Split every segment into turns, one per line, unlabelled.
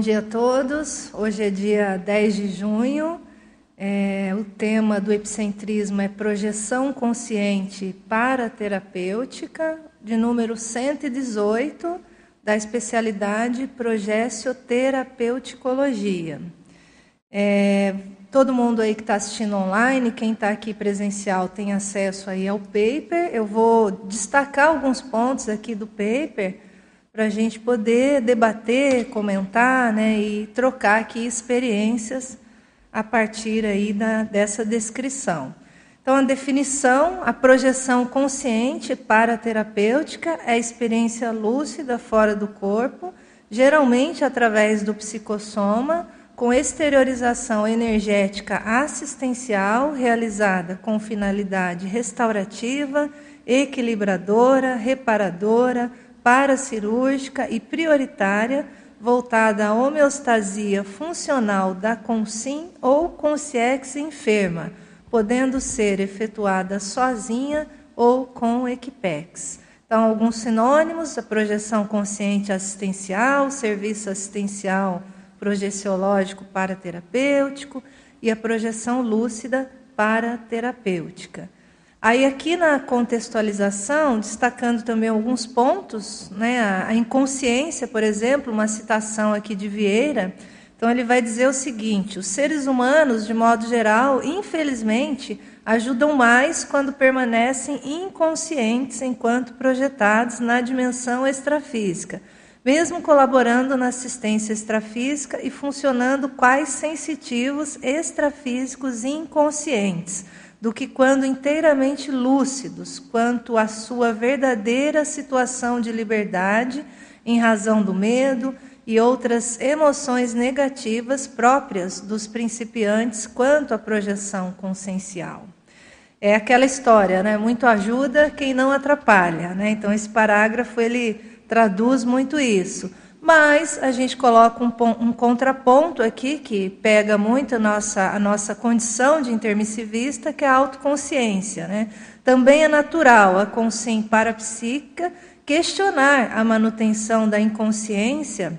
dia a todos. Hoje é dia 10 de junho. É, o tema do epicentrismo é projeção consciente para terapêutica, de número 118, da especialidade Progessioterapeuticologia. É, todo mundo aí que está assistindo online, quem está aqui presencial tem acesso aí ao paper. Eu vou destacar alguns pontos aqui do paper para a gente poder debater, comentar né, e trocar aqui experiências a partir aí da, dessa descrição. Então, a definição, a projeção consciente para terapêutica é a experiência lúcida fora do corpo, geralmente através do psicossoma, com exteriorização energética assistencial realizada com finalidade restaurativa, equilibradora, reparadora, paracirúrgica e prioritária voltada à homeostasia funcional da consim ou consciex enferma, podendo ser efetuada sozinha ou com equipex. Então, alguns sinônimos: a projeção consciente assistencial, serviço assistencial projeciológico paraterapêutico e a projeção lúcida paraterapêutica. Aí aqui na contextualização, destacando também alguns pontos, né, a inconsciência, por exemplo, uma citação aqui de Vieira, então ele vai dizer o seguinte: os seres humanos, de modo geral, infelizmente, ajudam mais quando permanecem inconscientes enquanto projetados na dimensão extrafísica, mesmo colaborando na assistência extrafísica e funcionando quais sensitivos extrafísicos inconscientes do que quando inteiramente lúcidos quanto à sua verdadeira situação de liberdade, em razão do medo e outras emoções negativas próprias dos principiantes quanto à projeção consciencial. É aquela história, né? Muito ajuda quem não atrapalha, né? Então esse parágrafo ele traduz muito isso. Mas a gente coloca um, um, contraponto aqui que pega muito a nossa, a nossa condição de intermissivista, que é a autoconsciência. Né? Também é natural a consciência parapsíquica questionar a manutenção da inconsciência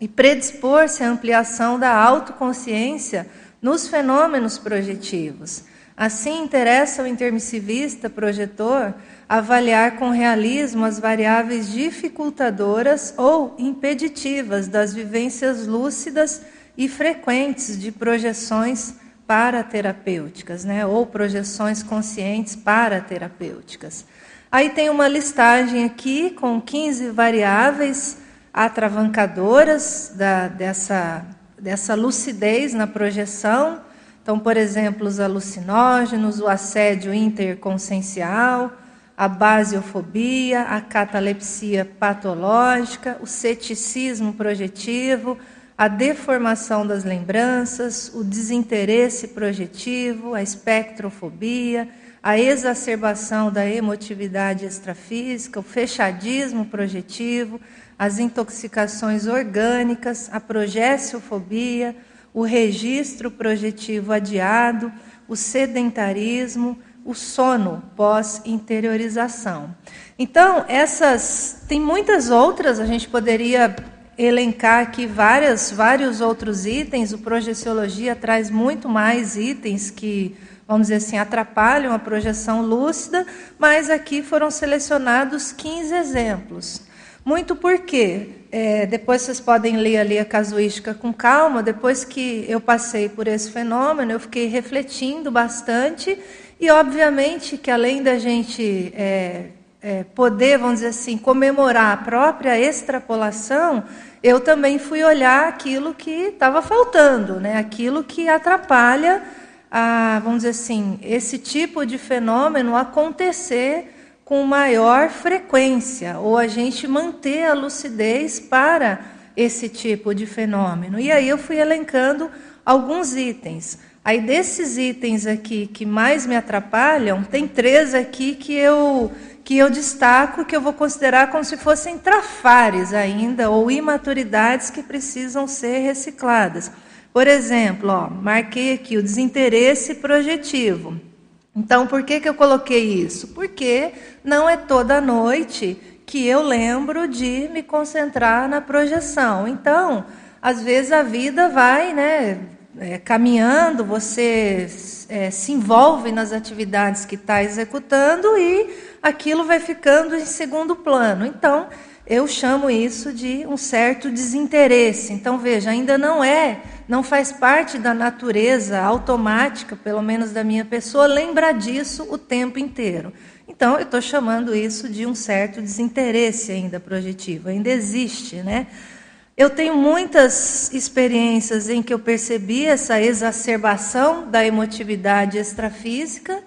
e predispor-se à ampliação da autoconsciência nos fenômenos projetivos. Assim, interessa ao intermissivista projetor avaliar com realismo as variáveis dificultadoras ou impeditivas das vivências lúcidas e frequentes de projeções paraterapêuticas, né, ou projeções conscientes paraterapêuticas. Aí tem uma listagem aqui com 15 variáveis atravancadoras da, dessa, dessa lucidez na projeção. Então, por exemplo, os alucinógenos, o assédio interconsciencial, a basiofobia, a catalepsia patológica, o ceticismo projetivo, a deformação das lembranças, o desinteresse projetivo, a espectrofobia, a exacerbação da emotividade extrafísica, o fechadismo projetivo, as intoxicações orgânicas, a progessiofobia, o registro projetivo adiado, o sedentarismo, o sono pós-interiorização. Então, essas tem muitas outras, a gente poderia elencar aqui várias, vários outros itens. O projeciologia traz muito mais itens que, vamos dizer assim, atrapalham a projeção lúcida, mas aqui foram selecionados 15 exemplos. Muito porque, é, depois vocês podem ler ali a casuística com calma, depois que eu passei por esse fenômeno, eu fiquei refletindo bastante e, obviamente, que além da gente é, é, poder, vamos dizer assim, comemorar a própria extrapolação, eu também fui olhar aquilo que estava faltando, né? aquilo que atrapalha, a, vamos dizer assim, esse tipo de fenômeno acontecer com maior frequência, ou a gente manter a lucidez para esse tipo de fenômeno. E aí eu fui elencando alguns itens. Aí desses itens aqui que mais me atrapalham, tem três aqui que eu que eu destaco que eu vou considerar como se fossem trafares ainda ou imaturidades que precisam ser recicladas. Por exemplo, ó, marquei aqui o desinteresse projetivo. Então, por que, que eu coloquei isso? Porque não é toda noite que eu lembro de me concentrar na projeção. Então, às vezes a vida vai, né, é, caminhando, você é, se envolve nas atividades que está executando e aquilo vai ficando em segundo plano. Então, eu chamo isso de um certo desinteresse. Então, veja, ainda não é, não faz parte da natureza automática, pelo menos da minha pessoa, lembrar disso o tempo inteiro. Então, eu estou chamando isso de um certo desinteresse ainda projetivo, ainda existe, né? Eu tenho muitas experiências em que eu percebi essa exacerbação da emotividade extrafísica.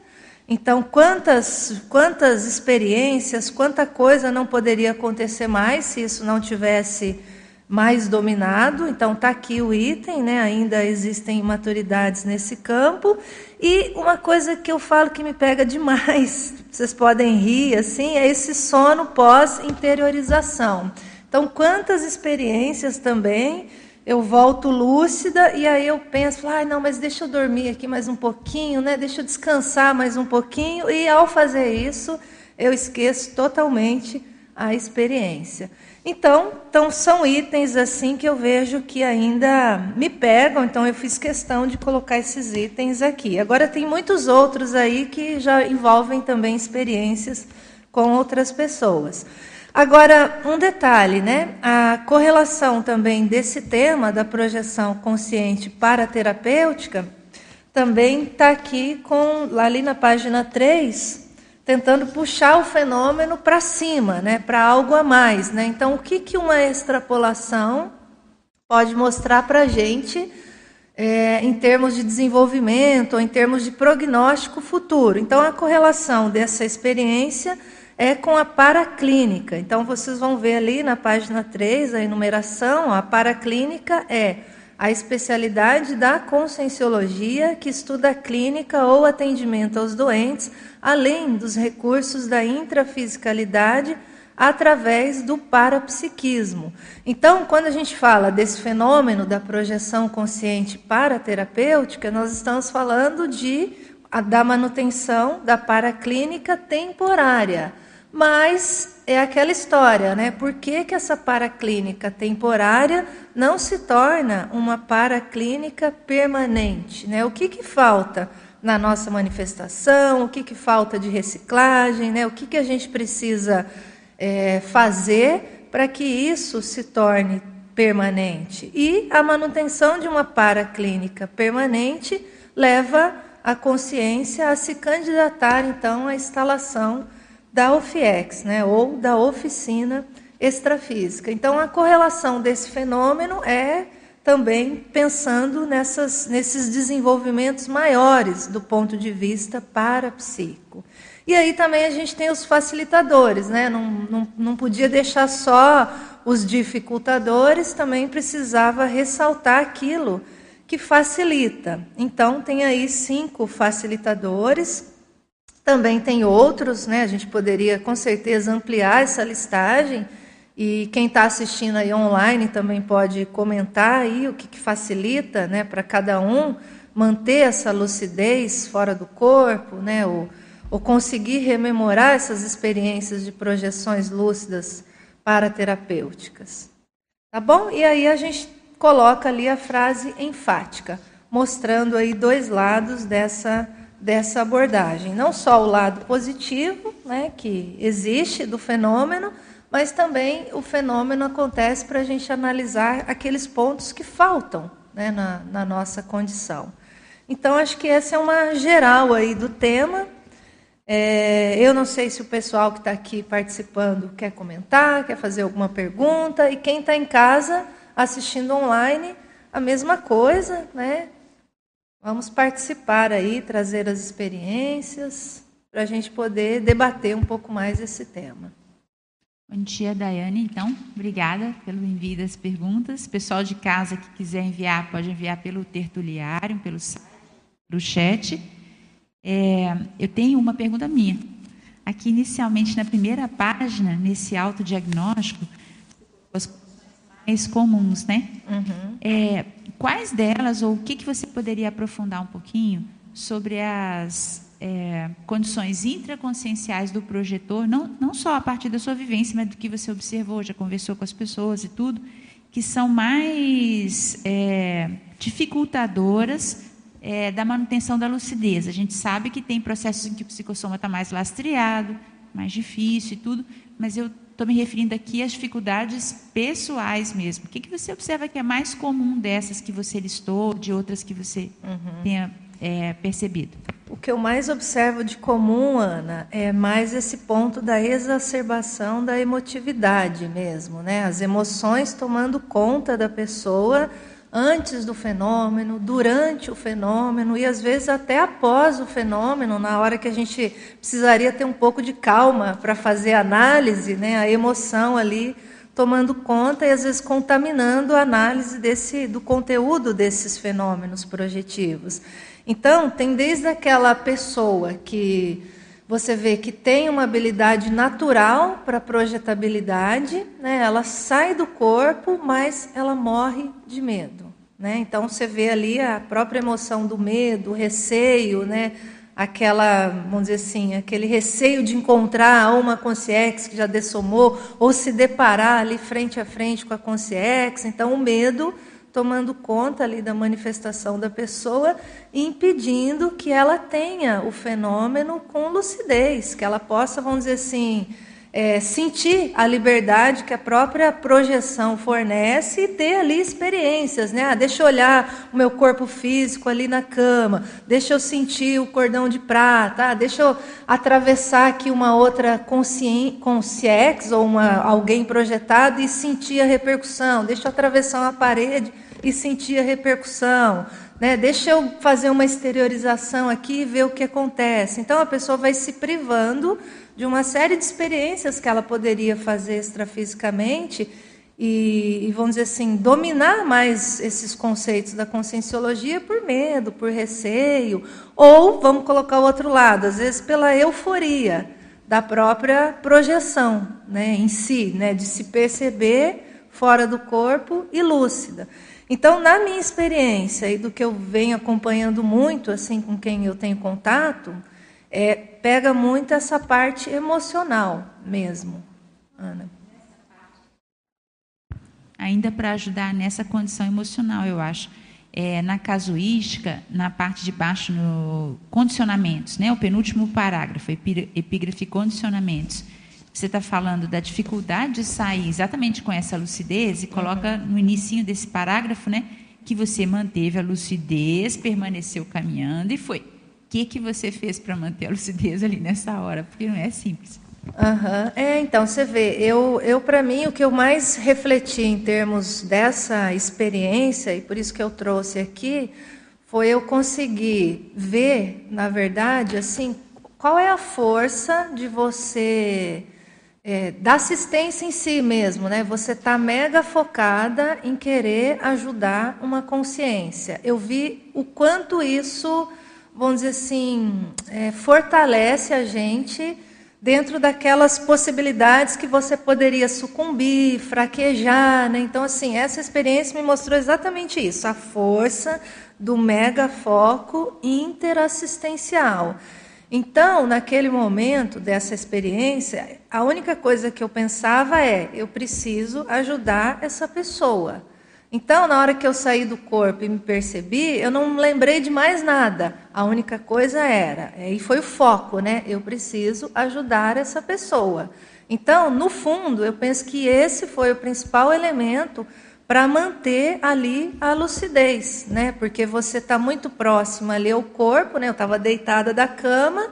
Então, quantas, quantas experiências, quanta coisa não poderia acontecer mais se isso não tivesse mais dominado. Então, está aqui o item, né? ainda existem imaturidades nesse campo. E uma coisa que eu falo que me pega demais, vocês podem rir, assim, é esse sono pós-interiorização. Então, quantas experiências também eu volto lúcida e aí eu penso, ah, não, mas deixa eu dormir aqui mais um pouquinho, né? Deixa eu descansar mais um pouquinho e ao fazer isso, eu esqueço totalmente a experiência. Então, então são itens assim que eu vejo que ainda me pegam, então eu fiz questão de colocar esses itens aqui. Agora tem muitos outros aí que já envolvem também experiências com outras pessoas. Agora, um detalhe, né? A correlação também desse tema da projeção consciente para terapêutica também está aqui com ali na página 3, tentando puxar o fenômeno para cima, né? Para algo a mais, né? Então, o que, que uma extrapolação pode mostrar para a gente é, em termos de desenvolvimento ou em termos de prognóstico futuro? Então, a correlação dessa experiência é com a paraclínica. Então, vocês vão ver ali na página 3, a enumeração, a paraclínica é a especialidade da conscienciologia que estuda a clínica ou atendimento aos doentes, além dos recursos da intrafisicalidade através do parapsiquismo. Então, quando a gente fala desse fenômeno da projeção consciente paraterapêutica, nós estamos falando de da manutenção da paraclínica temporária mas é aquela história, né? Por que, que essa paraclínica temporária não se torna uma paraclínica permanente? Né? O que, que falta na nossa manifestação? O que, que falta de reciclagem? Né? O que, que a gente precisa é, fazer para que isso se torne permanente? E a manutenção de uma paraclínica permanente leva a consciência a se candidatar, então, à instalação da OFIEX, né, ou da oficina extrafísica. Então, a correlação desse fenômeno é também pensando nessas, nesses desenvolvimentos maiores do ponto de vista parapsíquico. E aí também a gente tem os facilitadores, né? não, não, não podia deixar só os dificultadores, também precisava ressaltar aquilo que facilita. Então, tem aí cinco facilitadores também tem outros, né? A gente poderia com certeza ampliar essa listagem. E quem está assistindo aí online também pode comentar aí o que, que facilita né, para cada um manter essa lucidez fora do corpo, né, ou, ou conseguir rememorar essas experiências de projeções lúcidas paraterapêuticas. Tá bom? E aí a gente coloca ali a frase enfática, mostrando aí dois lados dessa dessa abordagem. Não só o lado positivo, né, que existe do fenômeno, mas também o fenômeno acontece para a gente analisar aqueles pontos que faltam né, na, na nossa condição. Então, acho que essa é uma geral aí do tema. É, eu não sei se o pessoal que está aqui participando quer comentar, quer fazer alguma pergunta, e quem está em casa assistindo online, a mesma coisa, né? Vamos participar aí, trazer as experiências, para a gente poder debater um pouco mais esse tema.
Bom dia, Daiane. Então, obrigada pelo envio das perguntas. Pessoal de casa que quiser enviar, pode enviar pelo tertuliário, pelo, pelo chat. É, eu tenho uma pergunta minha. Aqui, inicialmente, na primeira página, nesse autodiagnóstico, as mais comuns, né? Uhum. É, quais delas, ou o que, que você poderia aprofundar um pouquinho sobre as é, condições intraconscienciais do projetor, não, não só a partir da sua vivência, mas do que você observou, já conversou com as pessoas e tudo, que são mais é, dificultadoras é, da manutenção da lucidez. A gente sabe que tem processos em que o psicossoma está mais lastreado, mais difícil e tudo, mas eu estou me referindo aqui às dificuldades pessoais mesmo. O que, que você observa que é mais comum dessas que você listou, de outras que você uhum. tenha é, percebido?
O que eu mais observo de comum, Ana, é mais esse ponto da exacerbação da emotividade mesmo, né? As emoções tomando conta da pessoa antes do fenômeno, durante o fenômeno e às vezes até após o fenômeno, na hora que a gente precisaria ter um pouco de calma para fazer análise, né? A emoção ali tomando conta e às vezes contaminando a análise desse do conteúdo desses fenômenos projetivos. Então, tem desde aquela pessoa que você vê que tem uma habilidade natural para projetabilidade, né? ela sai do corpo, mas ela morre de medo. Né? Então, você vê ali a própria emoção do medo, o receio, né? aquela, vamos dizer assim, aquele receio de encontrar uma consciência que já dessomou, ou se deparar ali frente a frente com a consciência. Então, o medo tomando conta ali da manifestação da pessoa impedindo que ela tenha o fenômeno com lucidez, que ela possa, vamos dizer assim, é, sentir a liberdade que a própria projeção fornece e ter ali experiências, né? Ah, deixa eu olhar o meu corpo físico ali na cama, deixa eu sentir o cordão de prata, ah, deixa eu atravessar aqui uma outra consciência ou uma, alguém projetado e sentir a repercussão, deixa eu atravessar uma parede e sentir a repercussão. Né? Deixa eu fazer uma exteriorização aqui e ver o que acontece. Então a pessoa vai se privando de uma série de experiências que ela poderia fazer extrafisicamente e, vamos dizer assim, dominar mais esses conceitos da conscienciologia por medo, por receio, ou, vamos colocar o outro lado, às vezes pela euforia da própria projeção né, em si, né, de se perceber fora do corpo e lúcida. Então, na minha experiência e do que eu venho acompanhando muito, assim, com quem eu tenho contato, é, pega muito essa parte emocional mesmo, Ana.
Ainda para ajudar nessa condição emocional, eu acho. É, na casuística, na parte de baixo, no condicionamentos, né? o penúltimo parágrafo, epígrafe condicionamentos você está falando da dificuldade de sair exatamente com essa lucidez e coloca uhum. no início desse parágrafo, né, que você manteve a lucidez, permaneceu caminhando e foi. Que que você fez para manter a lucidez ali nessa hora? Porque não é simples.
Uhum. É, então você vê, eu, eu para mim o que eu mais refleti em termos dessa experiência e por isso que eu trouxe aqui foi eu conseguir ver, na verdade, assim, qual é a força de você é, da assistência em si mesmo, né? Você está mega focada em querer ajudar uma consciência. Eu vi o quanto isso, vamos dizer assim, é, fortalece a gente dentro daquelas possibilidades que você poderia sucumbir, fraquejar, né? Então, assim, essa experiência me mostrou exatamente isso, a força do mega foco interassistencial. Então, naquele momento dessa experiência, a única coisa que eu pensava é: eu preciso ajudar essa pessoa. Então, na hora que eu saí do corpo e me percebi, eu não lembrei de mais nada. A única coisa era, e foi o foco, né? Eu preciso ajudar essa pessoa. Então, no fundo, eu penso que esse foi o principal elemento para manter ali a lucidez, né? Porque você está muito próximo ali ao corpo, né? Eu estava deitada da cama,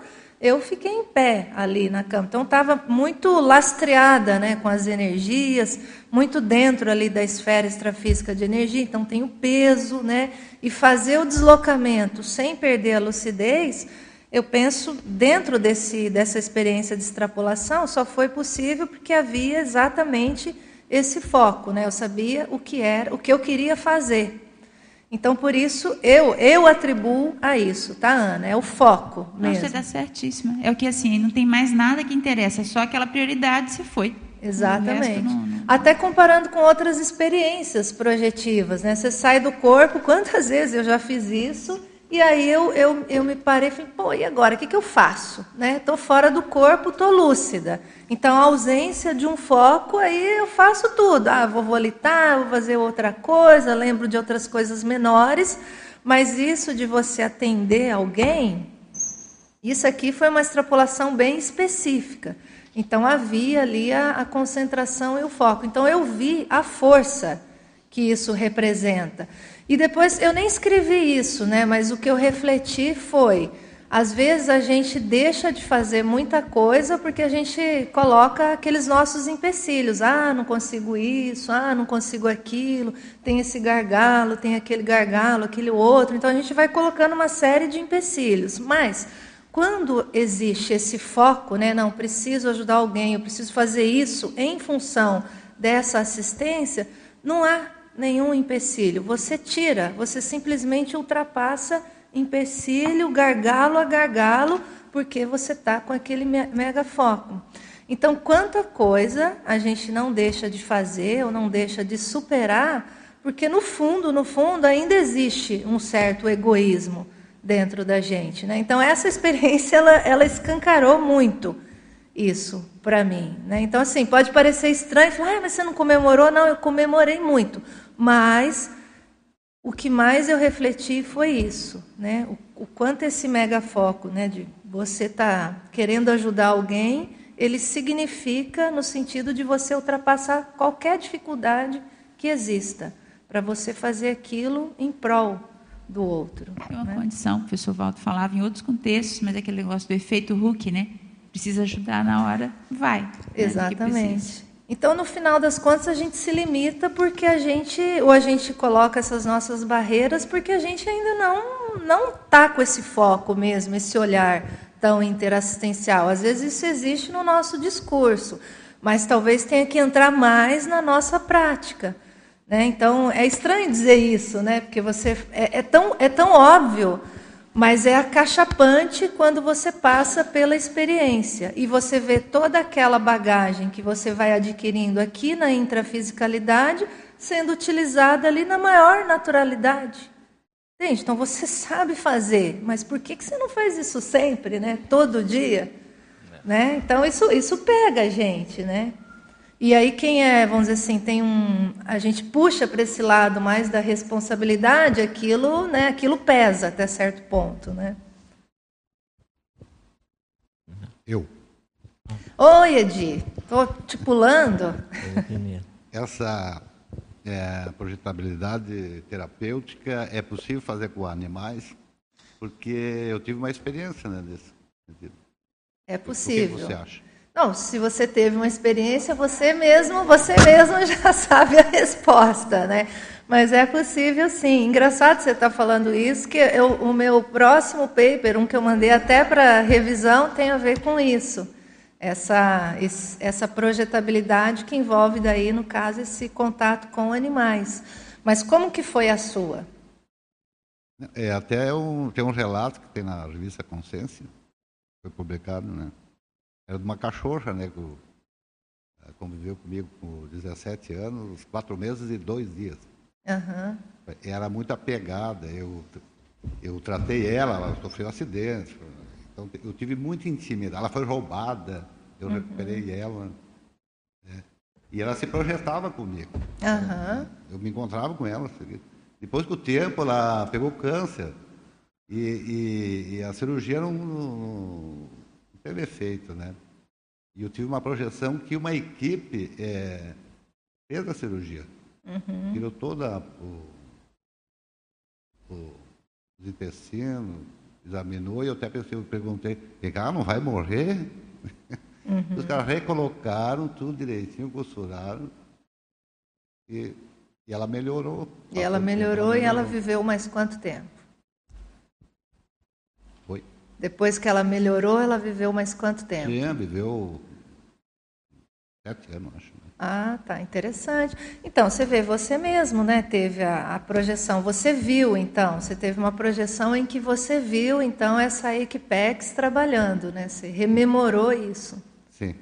eu fiquei em pé ali na cama. Então estava muito lastreada, né, com as energias, muito dentro ali da esfera extrafísica de energia. Então tem o peso, né? E fazer o deslocamento sem perder a lucidez, eu penso dentro desse dessa experiência de extrapolação só foi possível porque havia exatamente esse foco, né? Eu sabia o que era, o que eu queria fazer. Então, por isso, eu eu atribuo a isso, tá, Ana? É o foco mesmo. Não,
você está certíssima. É o que, assim, não tem mais nada que interessa, só aquela prioridade se foi.
Exatamente. Não, não... Até comparando com outras experiências projetivas, né? Você sai do corpo, quantas vezes eu já fiz isso, E aí eu, eu, eu me parei e falei, pô, e agora? O que, que eu faço? Estou né? fora do corpo, estou lúcida. Então, a ausência de um foco, aí eu faço tudo. Ah, vou volitar, vou fazer outra coisa, lembro de outras coisas menores. Mas isso de você atender alguém, isso aqui foi uma extrapolação bem específica. Então havia ali a, a concentração e o foco. Então eu vi a força que isso representa. E depois eu nem escrevi isso, né? Mas o que eu refleti foi às vezes a gente deixa de fazer muita coisa porque a gente coloca aqueles nossos empecilhos. Ah, não consigo isso, ah, não consigo aquilo, tem esse gargalo, tem aquele gargalo, aquele outro. Então a gente vai colocando uma série de empecilhos. Mas quando existe esse foco, né, não preciso ajudar alguém, eu preciso fazer isso em função dessa assistência, não há nenhum empecilho. Você tira, você simplesmente ultrapassa empecilho, gargalo a gargalo, porque você está com aquele mega foco. Então, quanta coisa a gente não deixa de fazer ou não deixa de superar, porque no fundo, no fundo, ainda existe um certo egoísmo dentro da gente. Né? Então, essa experiência ela, ela escancarou muito isso para mim. Né? Então, assim, pode parecer estranho, falar, ah, mas você não comemorou? Não, eu comemorei muito. Mas o que mais eu refleti foi isso, né? o, o quanto esse mega foco né, de você estar tá querendo ajudar alguém, ele significa no sentido de você ultrapassar qualquer dificuldade que exista, para você fazer aquilo em prol do outro.
É uma né? condição, o professor Waldo falava em outros contextos, mas é aquele negócio do efeito Huck, né? Precisa ajudar na hora, vai. Né?
Exatamente. Né? Então, no final das contas, a gente se limita porque a gente, ou a gente coloca essas nossas barreiras porque a gente ainda não não está com esse foco mesmo, esse olhar tão interassistencial. Às vezes isso existe no nosso discurso, mas talvez tenha que entrar mais na nossa prática. Né? Então, é estranho dizer isso, né? porque você é, é, tão, é tão óbvio, mas é acachapante quando você passa pela experiência e você vê toda aquela bagagem que você vai adquirindo aqui na intrafisicalidade sendo utilizada ali na maior naturalidade. Entende? Então você sabe fazer, mas por que, que você não faz isso sempre, né? todo dia? Né? Então isso, isso pega a gente, né? E aí quem é, vamos dizer assim, tem um, a gente puxa para esse lado mais da responsabilidade, aquilo, né, aquilo pesa até certo ponto, né?
Eu.
Oi, Edi. Estou te pulando.
Essa é, projetabilidade terapêutica é possível fazer com animais, porque eu tive uma experiência né, desse
É possível.
O que você acha?
Não, se você teve uma experiência, você mesmo, você mesmo já sabe a resposta, né? Mas é possível sim. Engraçado você estar tá falando isso, que eu, o meu próximo paper, um que eu mandei até para revisão, tem a ver com isso. Essa, essa projetabilidade que envolve daí, no caso, esse contato com animais. Mas como que foi a sua?
É, até um, tem um relato que tem na revista Consciência, foi publicado, né? Era de uma cachorra, né? Que eh, conviveu comigo por 17 anos, quatro meses e dois dias.
Uhum.
Era muito apegada. Eu, eu tratei ela, ela sofreu um acidente. Então, eu tive muita intimidade. Ela foi roubada, eu uhum. recuperei ela. Né? E ela se projetava comigo.
Uhum.
Eu me encontrava com ela. Depois do tempo, ela pegou câncer. E, e, e a cirurgia não, não, teve efeito, né? E eu tive uma projeção que uma equipe é, fez a cirurgia.
Uhum.
Tirou toda o, o, os intestinos, examinou e eu até pensei, eu perguntei, ah, não vai morrer? Uhum. Os caras recolocaram tudo direitinho, costuraram e, e ela melhorou.
E ela melhorou, ela melhorou e ela viveu mais quanto tempo? Depois que ela melhorou, ela viveu mais quanto tempo?
Sim, viveu sete anos, acho. Né?
Ah, tá, interessante. Então, você vê, você mesmo, né, teve a, a, projeção, você viu, então, você teve uma projeção em que você viu, então, essa Equipex trabalhando, né, você rememorou isso.
Sim.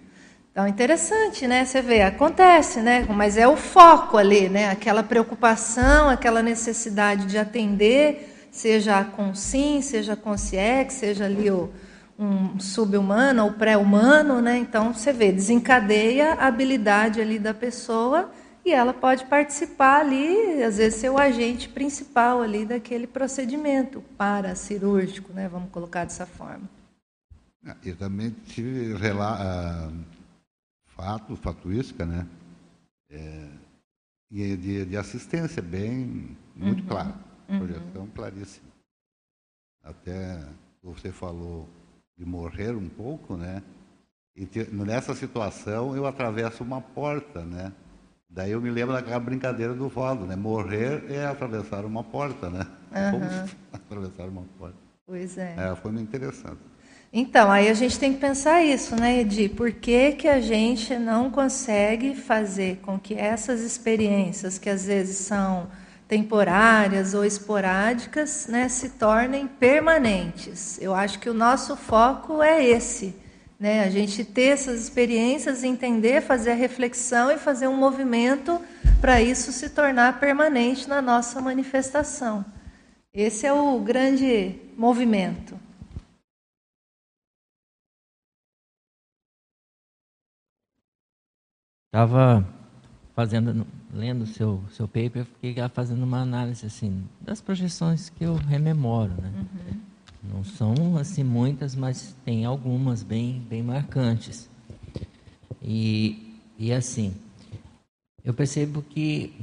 Então, interessante, né, você vê, acontece, né, mas é o foco ali, né, aquela preocupação, aquela necessidade de atender, seja com sim, seja com CIEX, seja ali o, um sub-humano ou pré-humano, né? Então você vê, desencadeia a habilidade ali da pessoa e ela pode participar ali, às vezes ser o agente principal ali daquele procedimento para cirúrgico, né? Vamos colocar dessa forma.
Ah, eu também tive uh, fato, fatuística, né? É, e de, de, assistência bem, muito uhum. claro, uhum. projeção claríssima. Até você falou de morrer um pouco, né? E te, nessa situação eu atravesso uma porta, né? Daí eu me lembro daquela brincadeira do Valdo, né? Morrer é atravessar uma porta, né? Uhum. atravessar uma porta.
Pois é.
é. Foi muito interessante.
Então, aí a gente tem que pensar isso, né, Edi? Por que, que a gente não consegue fazer com que essas experiências, que às vezes são temporárias ou esporádicas, né, se tornem permanentes? Eu acho que o nosso foco é esse né? A gente ter essas experiências, entender, fazer a reflexão e fazer um movimento para isso se tornar permanente na nossa manifestação. Esse é o grande movimento.
Estava fazendo, lendo seu, seu paper, fiquei fazendo uma análise assim das projeções que eu rememoro, né? Uhum. Não são assim muitas, mas tem algumas bem, bem marcantes. E, e assim, eu percebo que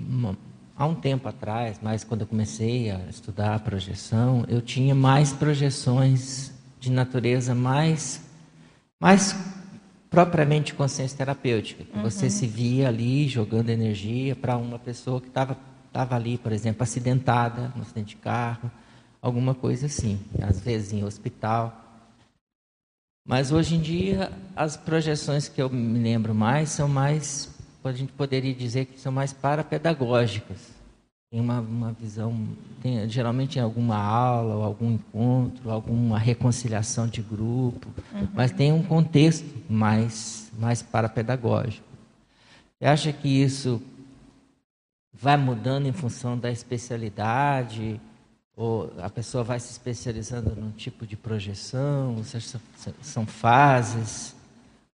há um tempo atrás, mais quando eu comecei a estudar a projeção, eu tinha mais projeções de natureza mais, mais propriamente consciência terapêutica. Uhum. Você se via ali jogando energia para uma pessoa que estava estava ali, por exemplo, acidentada no acidente de carro, alguma coisa assim, às vezes em hospital. Mas hoje em dia, as projeções que eu me lembro mais são mais, a gente poderia dizer que são mais parapedagógicas. Tem uma, uma visão, tem, geralmente em alguma aula, ou algum encontro, alguma reconciliação de grupo, uhum. mas tem um contexto mais, mais parapedagógico. Você acha que isso vai mudando em função da especialidade? ou a pessoa vai se especializando num tipo de projeção, se são fases,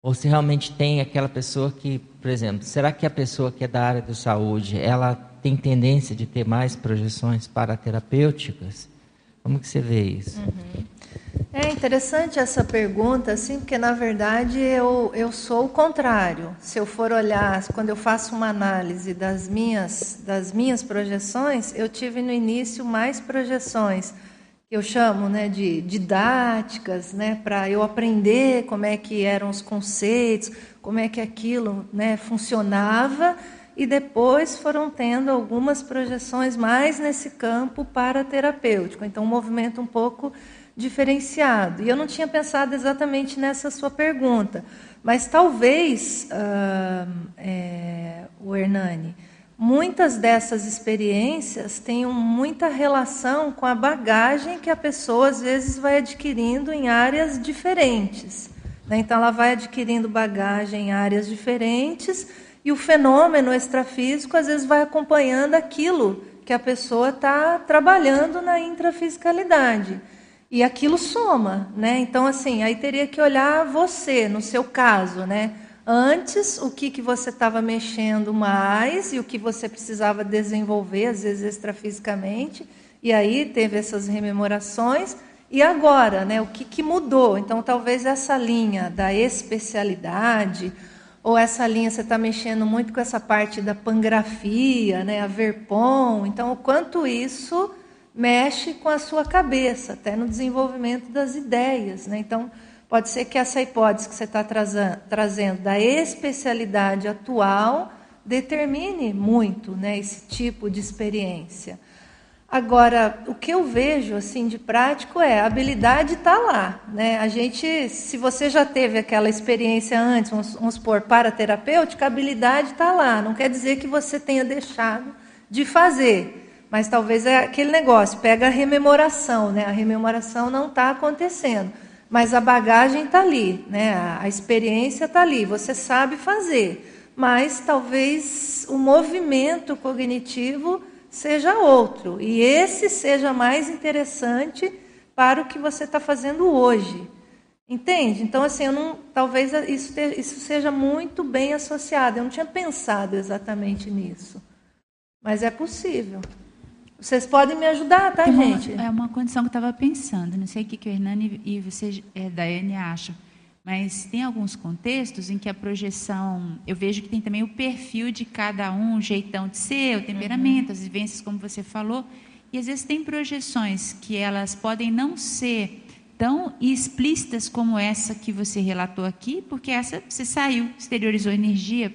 ou se realmente tem aquela pessoa que, por exemplo, será que a pessoa que é da área da saúde, ela tem tendência de ter mais projeções paraterapêuticas? Como que você vê isso?
Uhum. É interessante essa pergunta, assim, porque na verdade eu, eu sou o contrário. Se eu for olhar, quando eu faço uma análise das minhas, das minhas projeções, eu tive no início mais projeções que eu chamo né, de didáticas, né, para eu aprender como é que eram os conceitos, como é que aquilo né, funcionava, e depois foram tendo algumas projeções mais nesse campo para terapêutico. Então, um movimento um pouco diferenciado. E eu não tinha pensado exatamente nessa sua pergunta, mas talvez, uh, é, o Hernani, muitas dessas experiências tenham muita relação com a bagagem que a pessoa às vezes vai adquirindo em áreas diferentes. Né? Então, ela vai adquirindo bagagem em áreas diferentes e o fenômeno extrafísico às vezes vai acompanhando aquilo que a pessoa está trabalhando na intrafisicalidade. E aquilo soma, né? Então, assim, aí teria que olhar você, no seu caso, né? Antes, o que, que você estava mexendo mais e o que você precisava desenvolver, às vezes extrafisicamente, e aí teve essas rememorações. E agora, né? O que, que mudou? Então, talvez essa linha da especialidade, ou essa linha você está mexendo muito com essa parte da pangrafia, né? A Verpon. Então, o quanto isso mexe com a sua cabeça, até no desenvolvimento das ideias. Né? Então, pode ser que essa hipótese que você está trazendo da especialidade atual determine muito né, esse tipo de experiência. Agora, o que eu vejo assim de prático é a habilidade está lá, né? A gente, se você já teve aquela experiência antes, vamos, vamos supor, paraterapêutica, a habilidade está lá. Não quer dizer que você tenha deixado de fazer. Mas talvez é aquele negócio, pega a rememoração, né? A rememoração não está acontecendo, mas a bagagem está ali, né? A, a experiência está ali, você sabe fazer, mas talvez o movimento cognitivo seja outro e esse seja mais interessante para o que você está fazendo hoje. Entende? Então, assim, eu não, talvez isso, te, isso seja muito bem associado. Eu não tinha pensado exatamente nisso. Mas é possível. Vocês podem me ajudar, tá,
Tem
gente?
Uma, é uma condição que eu estava pensando. Não sei o que, que o Hernani e você, é, Daiane, acham. Mas tem alguns contextos em que a projeção, eu vejo que tem também o perfil de cada um, o jeitão de ser, o temperamento, uhum. as vivências, como você falou. E às vezes tem projeções que elas podem não ser tão explícitas como essa que você relatou aqui, porque essa você saiu, exteriorizou energia,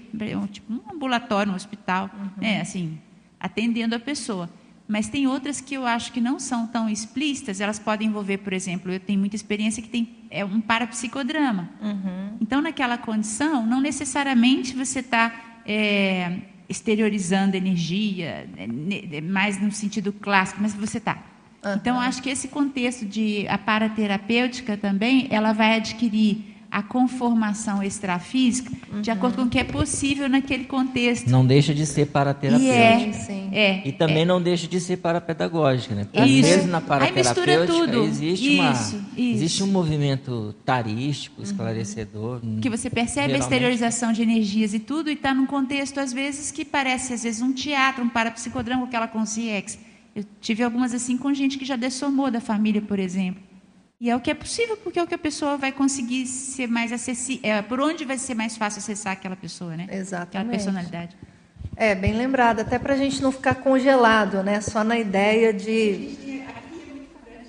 tipo um ambulatório, um hospital, uhum. né, assim, atendendo a pessoa. Mas tem outras que eu acho que não são tão explícitas, elas podem envolver, por exemplo, eu tenho muita experiência que tem é um parapsicodrama. Uhum. Então, naquela condição, não necessariamente você está é, exteriorizando energia, né, mais no sentido clássico, mas você está Uhum. Então, acho que esse contexto de a paraterapêutica também, ela vai adquirir a conformação extrafísica uhum. de acordo com o que é possível naquele contexto.
Não deixa de ser paraterapêutica.
E, é, sim. É,
e também
é.
não deixa de ser parapedagógica. Né? Às isso. vezes na paraterapêutica existe, uma, isso, existe um movimento tarístico, uhum. esclarecedor.
Que você percebe geralmente. a exteriorização de energias e tudo, e está num contexto, às vezes, que parece às vezes um teatro, um parapsicodrama, com aquela consciência eu tive algumas assim com gente que já dessomou da família, por exemplo. E é o que é possível, porque é o que a pessoa vai conseguir ser mais acessível. É, por onde vai ser mais fácil acessar aquela pessoa, né?
Exatamente.
Aquela personalidade.
É, bem lembrado, até para a gente não ficar congelado, né? Só na ideia de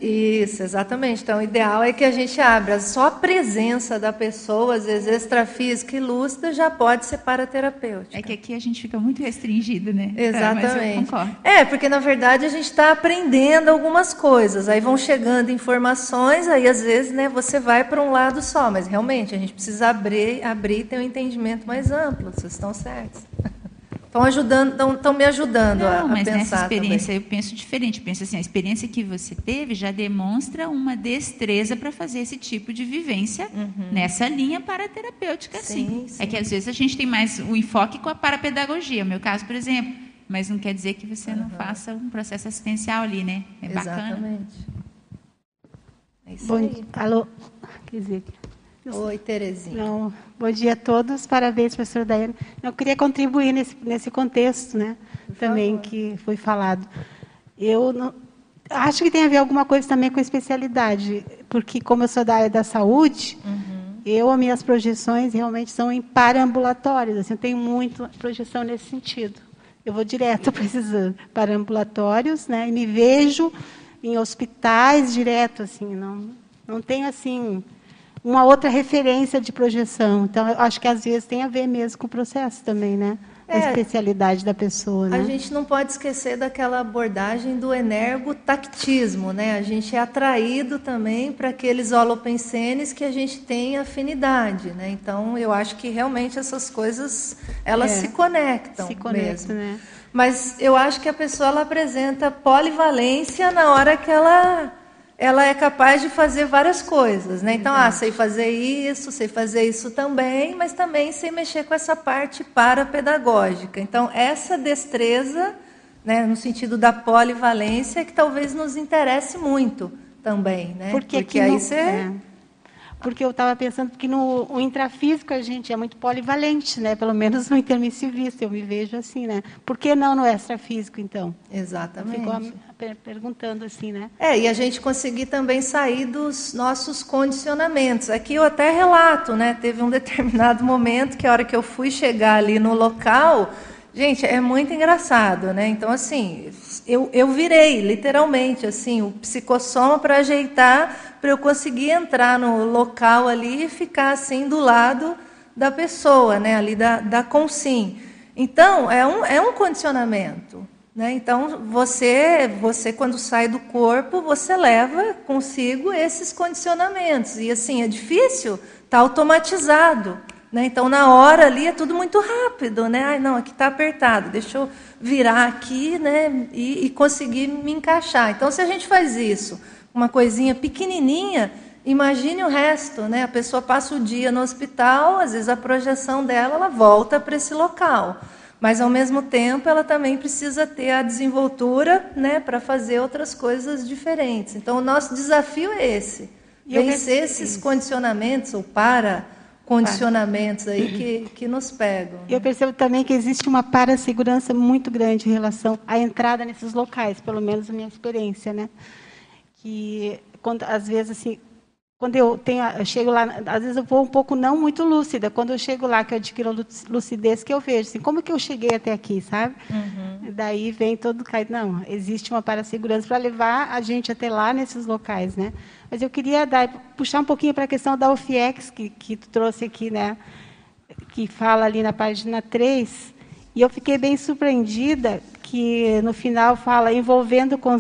isso, exatamente. Então, o ideal é que a gente abra. Só a presença da pessoa, às vezes extrafísica e lúcida, já pode ser paraterapêutica.
É que aqui a gente fica muito restringido, né?
Exatamente. É, é, porque na verdade a gente está aprendendo algumas coisas. Aí vão chegando informações, aí às vezes né, você vai para um lado só. Mas realmente a gente precisa abrir, abrir e ter um entendimento mais amplo. Vocês estão certos. Estão ajudando, estão, me ajudando Não, a, a
mas
pensar
nessa experiência
também.
eu penso diferente. Eu penso assim, a experiência que você teve já demonstra uma destreza para fazer esse tipo de vivência uhum. nessa linha paraterapêutica, sim, sim. É que às vezes a gente tem mais o enfoque com a parapedagogia. No meu caso, por exemplo, mas não quer dizer que você uhum. não faça um processo assistencial ali, né? É
Exatamente. bacana. É isso
Bom, aí. Alô, quer dizer,
Oi, Terezinha. Não,
bom dia a todos, parabéns, professora Daiane. Eu queria contribuir nesse, nesse contexto, né, Por também favor. que foi falado. Eu não, acho que tem a ver alguma coisa também com a especialidade, porque como eu sou da área da saúde, uhum. eu, as minhas projeções realmente são em paraambulatórios, assim, eu tenho muito projeção nesse sentido. Eu vou direto para ambulatórios, né, e me vejo em hospitais direto, assim, não, não tenho assim uma outra referência de projeção. Então, eu acho que às vezes tem a ver mesmo com o processo também, né? É, a especialidade da pessoa. Né?
A gente não pode esquecer daquela abordagem do energotactismo, né? A gente é atraído também para aqueles holopensenes que a gente tem afinidade, né? Então, eu acho que realmente essas coisas elas é, se conectam.
Se conectam, né?
Mas eu acho que a pessoa ela apresenta polivalência na hora que ela ela é capaz de fazer várias coisas, né? Então, ah, sei fazer isso, sei fazer isso também, mas também sei mexer com essa parte parapedagógica. Então, essa destreza, né, no sentido da polivalência, é que talvez nos interesse muito também, né?
Porque, Porque aí você é porque eu estava pensando que no o intrafísico a gente é muito polivalente, né? Pelo menos no intermissivista, eu me vejo assim, né? Por que não no extrafísico, então?
Exatamente.
Ficou perguntando assim, né?
É, e a gente conseguir também sair dos nossos condicionamentos. Aqui eu até relato, né? Teve um determinado momento que a hora que eu fui chegar ali no local, gente, é muito engraçado, né? Então, assim, eu, eu virei, literalmente, assim, o psicossoma para ajeitar, para eu conseguir entrar no local ali e ficar assim do lado da pessoa, né? Ali da, da consim. Então, é um, é um condicionamento. Né? Então, você, você, quando sai do corpo, você leva consigo esses condicionamentos. E assim, é difícil, está automatizado. Né? Então, na hora ali é tudo muito rápido. Né? Ai, não, aqui está apertado, deixa eu virar aqui né? E, e, conseguir me encaixar. Então, se a gente faz isso, uma coisinha pequenininha, imagine o resto. Né? A pessoa passa o dia no hospital, às vezes a projeção dela ela volta para esse local. Mas, ao mesmo tempo, ela também precisa ter a desenvoltura né, para fazer outras coisas diferentes. Então, o nosso desafio é esse: vencer esses condicionamentos ou para condicionamentos aí que, que nos pegam.
Eu percebo também que existe uma parasegurança muito grande em relação à entrada nesses locais, pelo menos a minha experiência, né? Que quando às vezes assim, quando eu tenho, eu chego lá, às vezes eu vou um pouco não muito lúcida. Quando eu chego lá, que eu adquiro lucidez, que eu vejo assim, como que eu cheguei até aqui, sabe? Uhum. Daí vem todo caído. Não, existe uma parasegurança para levar a gente até lá nesses locais, né? Mas eu queria dar, puxar um pouquinho para a questão da UFIEX, que, que tu trouxe aqui, né? Que fala ali na página 3. E eu fiquei bem surpreendida que no final fala envolvendo com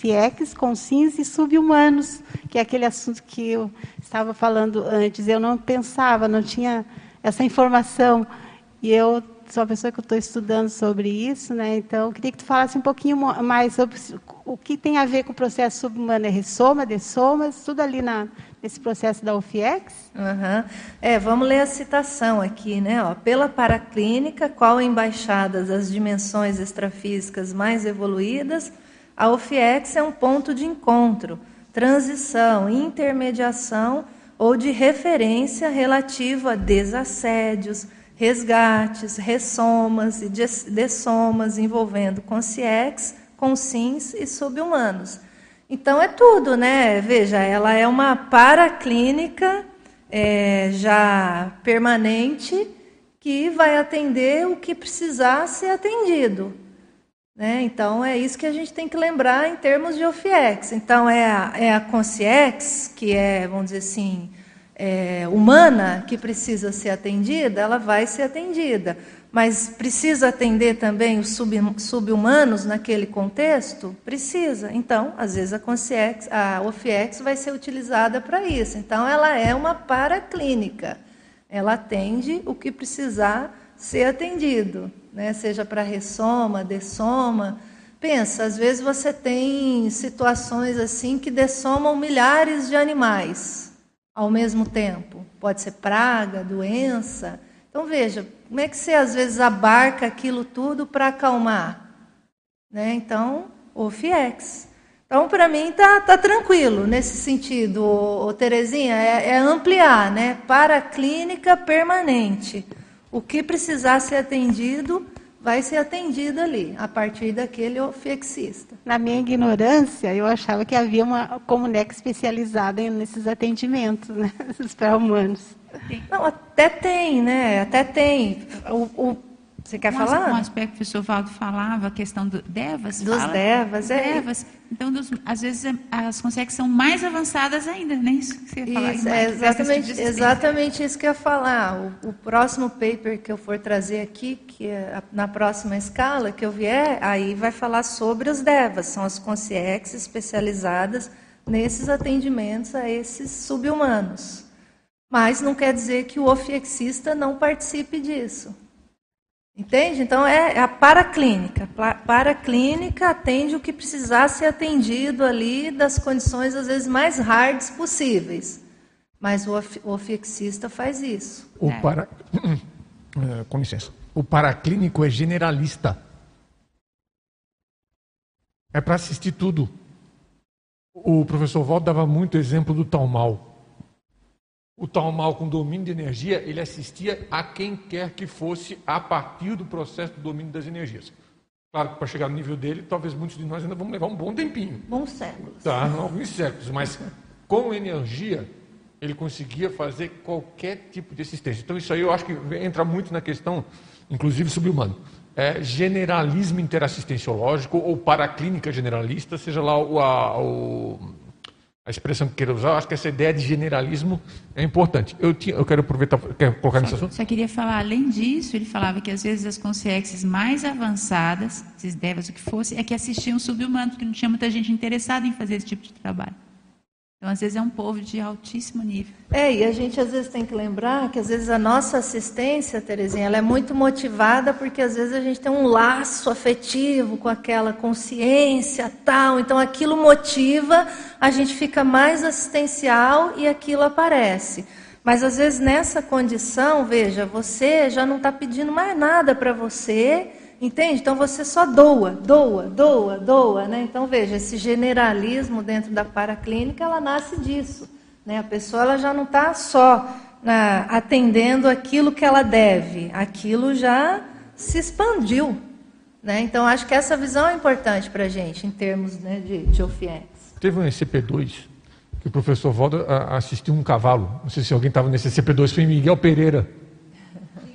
CIEX, consciência e subhumanos, que é aquele assunto que eu estava falando antes. Eu não pensava, não tinha essa informação. E eu sou uma pessoa que estou estudando sobre isso, né? então eu queria que tu falasse um pouquinho mais sobre o que tem a ver com o processo subhumano. É ressoma, dessomas, tudo ali na, nesse processo da UFIEX?
Uhum. É, vamos ler a citação aqui, né? Ó, Pela paraclínica, qual embaixadas as dimensões extrafísicas mais evoluídas, a OFIEX é um ponto de encontro, transição, intermediação ou de referência relativa a desassédios, resgates, ressomas e dessomas envolvendo consciex, consins e subhumanos. Então é tudo, né? Veja, ela é uma paraclínica é, já permanente que vai atender o que precisar ser atendido. Né? Então, é isso que a gente tem que lembrar em termos de OFIEX. Então, é a, é a que é, vamos dizer assim, é, humana, que precisa ser atendida, ela vai ser atendida. Mas precisa atender também os sub, subhumanos naquele contexto? Precisa. Então, às vezes, a a OFIEX vai ser utilizada para isso. Então, ela é uma paraclínica. Ela atende o que precisar ser atendido né? seja para ressoma, dessoma. Pensa, às vezes você tem situações assim que dessomam milhares de animais ao mesmo tempo. Pode ser praga, doença. Então veja, como é que você às vezes abarca aquilo tudo para acalmar? Né? Então, o FIEX. Então, para mim, tá, tá tranquilo nesse sentido, ô, Terezinha, é, é ampliar, né? Para a clínica permanente. O que precisar ser atendido vai ser atendido ali, a partir daquele ofexista.
Na minha ignorância, eu achava que havia uma comuneca especializada nesses atendimentos, né? esses pré-humanos.
Não, até tem, né? Até tem. O, o você quer
um
falar?
Um aspecto que o professor Valdo falava, a questão do devas.
Dos
fala,
devas, é.
Devas. Então, dos, às vezes, as consegues são mais avançadas ainda, né? Isso que você ia falar.
Isso, é exatamente, tipo exatamente isso que eu ia falar. O, o, próximo paper que eu for trazer aqui, que é na próxima escala que eu vier, aí vai falar sobre os devas. São as consciex especializadas nesses atendimentos a esses subhumanos. Mas não quer dizer que o ofiexista não participe disso. Entende? Então é a paraclínica. Paraclínica atende o que precisar ser atendido ali das condições às vezes mais hards possíveis. Mas o ofexista faz isso.
O é. para... É, com licença. O paraclínico é generalista. É para assistir tudo. O professor Valdo dava muito exemplo do tal mal o tal mal com domínio de energia, ele assistia a quem quer que fosse a partir do processo do domínio das energias. Claro que para chegar no nível dele, talvez muitos de nós ainda vamos levar um bom tempinho.
Bons séculos.
Tá, alguns séculos, mas com energia, ele conseguia fazer qualquer tipo de assistência. Então isso aí eu acho que entra muito na questão, inclusive subhumano. É generalismo interassistenciológico ou paraclínica generalista, seja lá o, a, o a expressão que queira usar, acho que essa ideia de generalismo é importante. Eu, tinha, eu quero aproveitar, quer colocar nesse assunto?
Só queria falar, além disso, ele falava que às vezes as consciências mais avançadas, se devas o que fosse, é que assistiam subhumanos, porque não tinha muita gente interessada em fazer esse tipo de trabalho. Então, às vezes, é um povo de altíssimo nível.
É, e a gente às vezes tem que lembrar que às vezes a nossa assistência, Terezinha, ela é muito motivada porque às vezes a gente tem um laço afetivo com aquela consciência tal. Então aquilo motiva, a gente fica mais assistencial e aquilo aparece. Mas às vezes nessa condição, veja, você já não está pedindo mais nada para você, entende? Então você só doa, doa, doa, doa, né? Então veja, esse generalismo dentro da paraclínica, ela nasce disso, né? A pessoa ela já não está só na, atendendo aquilo que ela deve, aquilo já se expandiu, né? Então acho que essa visão é importante para a gente em termos né, de, de OFIEX.
Teve um SCP-2 que o professor Valdo assistiu um cavalo. Não sei se alguém estava nesse CP2, foi Miguel Pereira.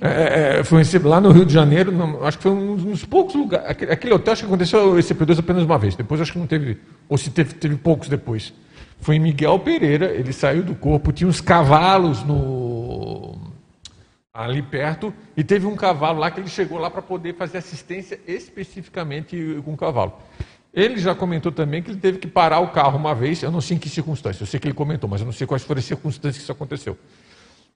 É, é, foi lá no Rio de Janeiro, não, acho que foi um dos poucos lugares. Aquele, aquele, hotel, acho que aconteceu o CP2 apenas uma vez. Depois acho que não teve, ou se teve, teve poucos depois. Foi em Miguel Pereira, ele saiu do corpo, tinha uns cavalos no ali perto, e teve um cavalo lá que ele chegou lá para poder fazer assistência especificamente com o cavalo. Ele já comentou também que ele teve que parar o carro uma vez, eu não sei em que circunstância, eu sei que ele comentou, mas eu não sei quais foram as circunstâncias que isso aconteceu.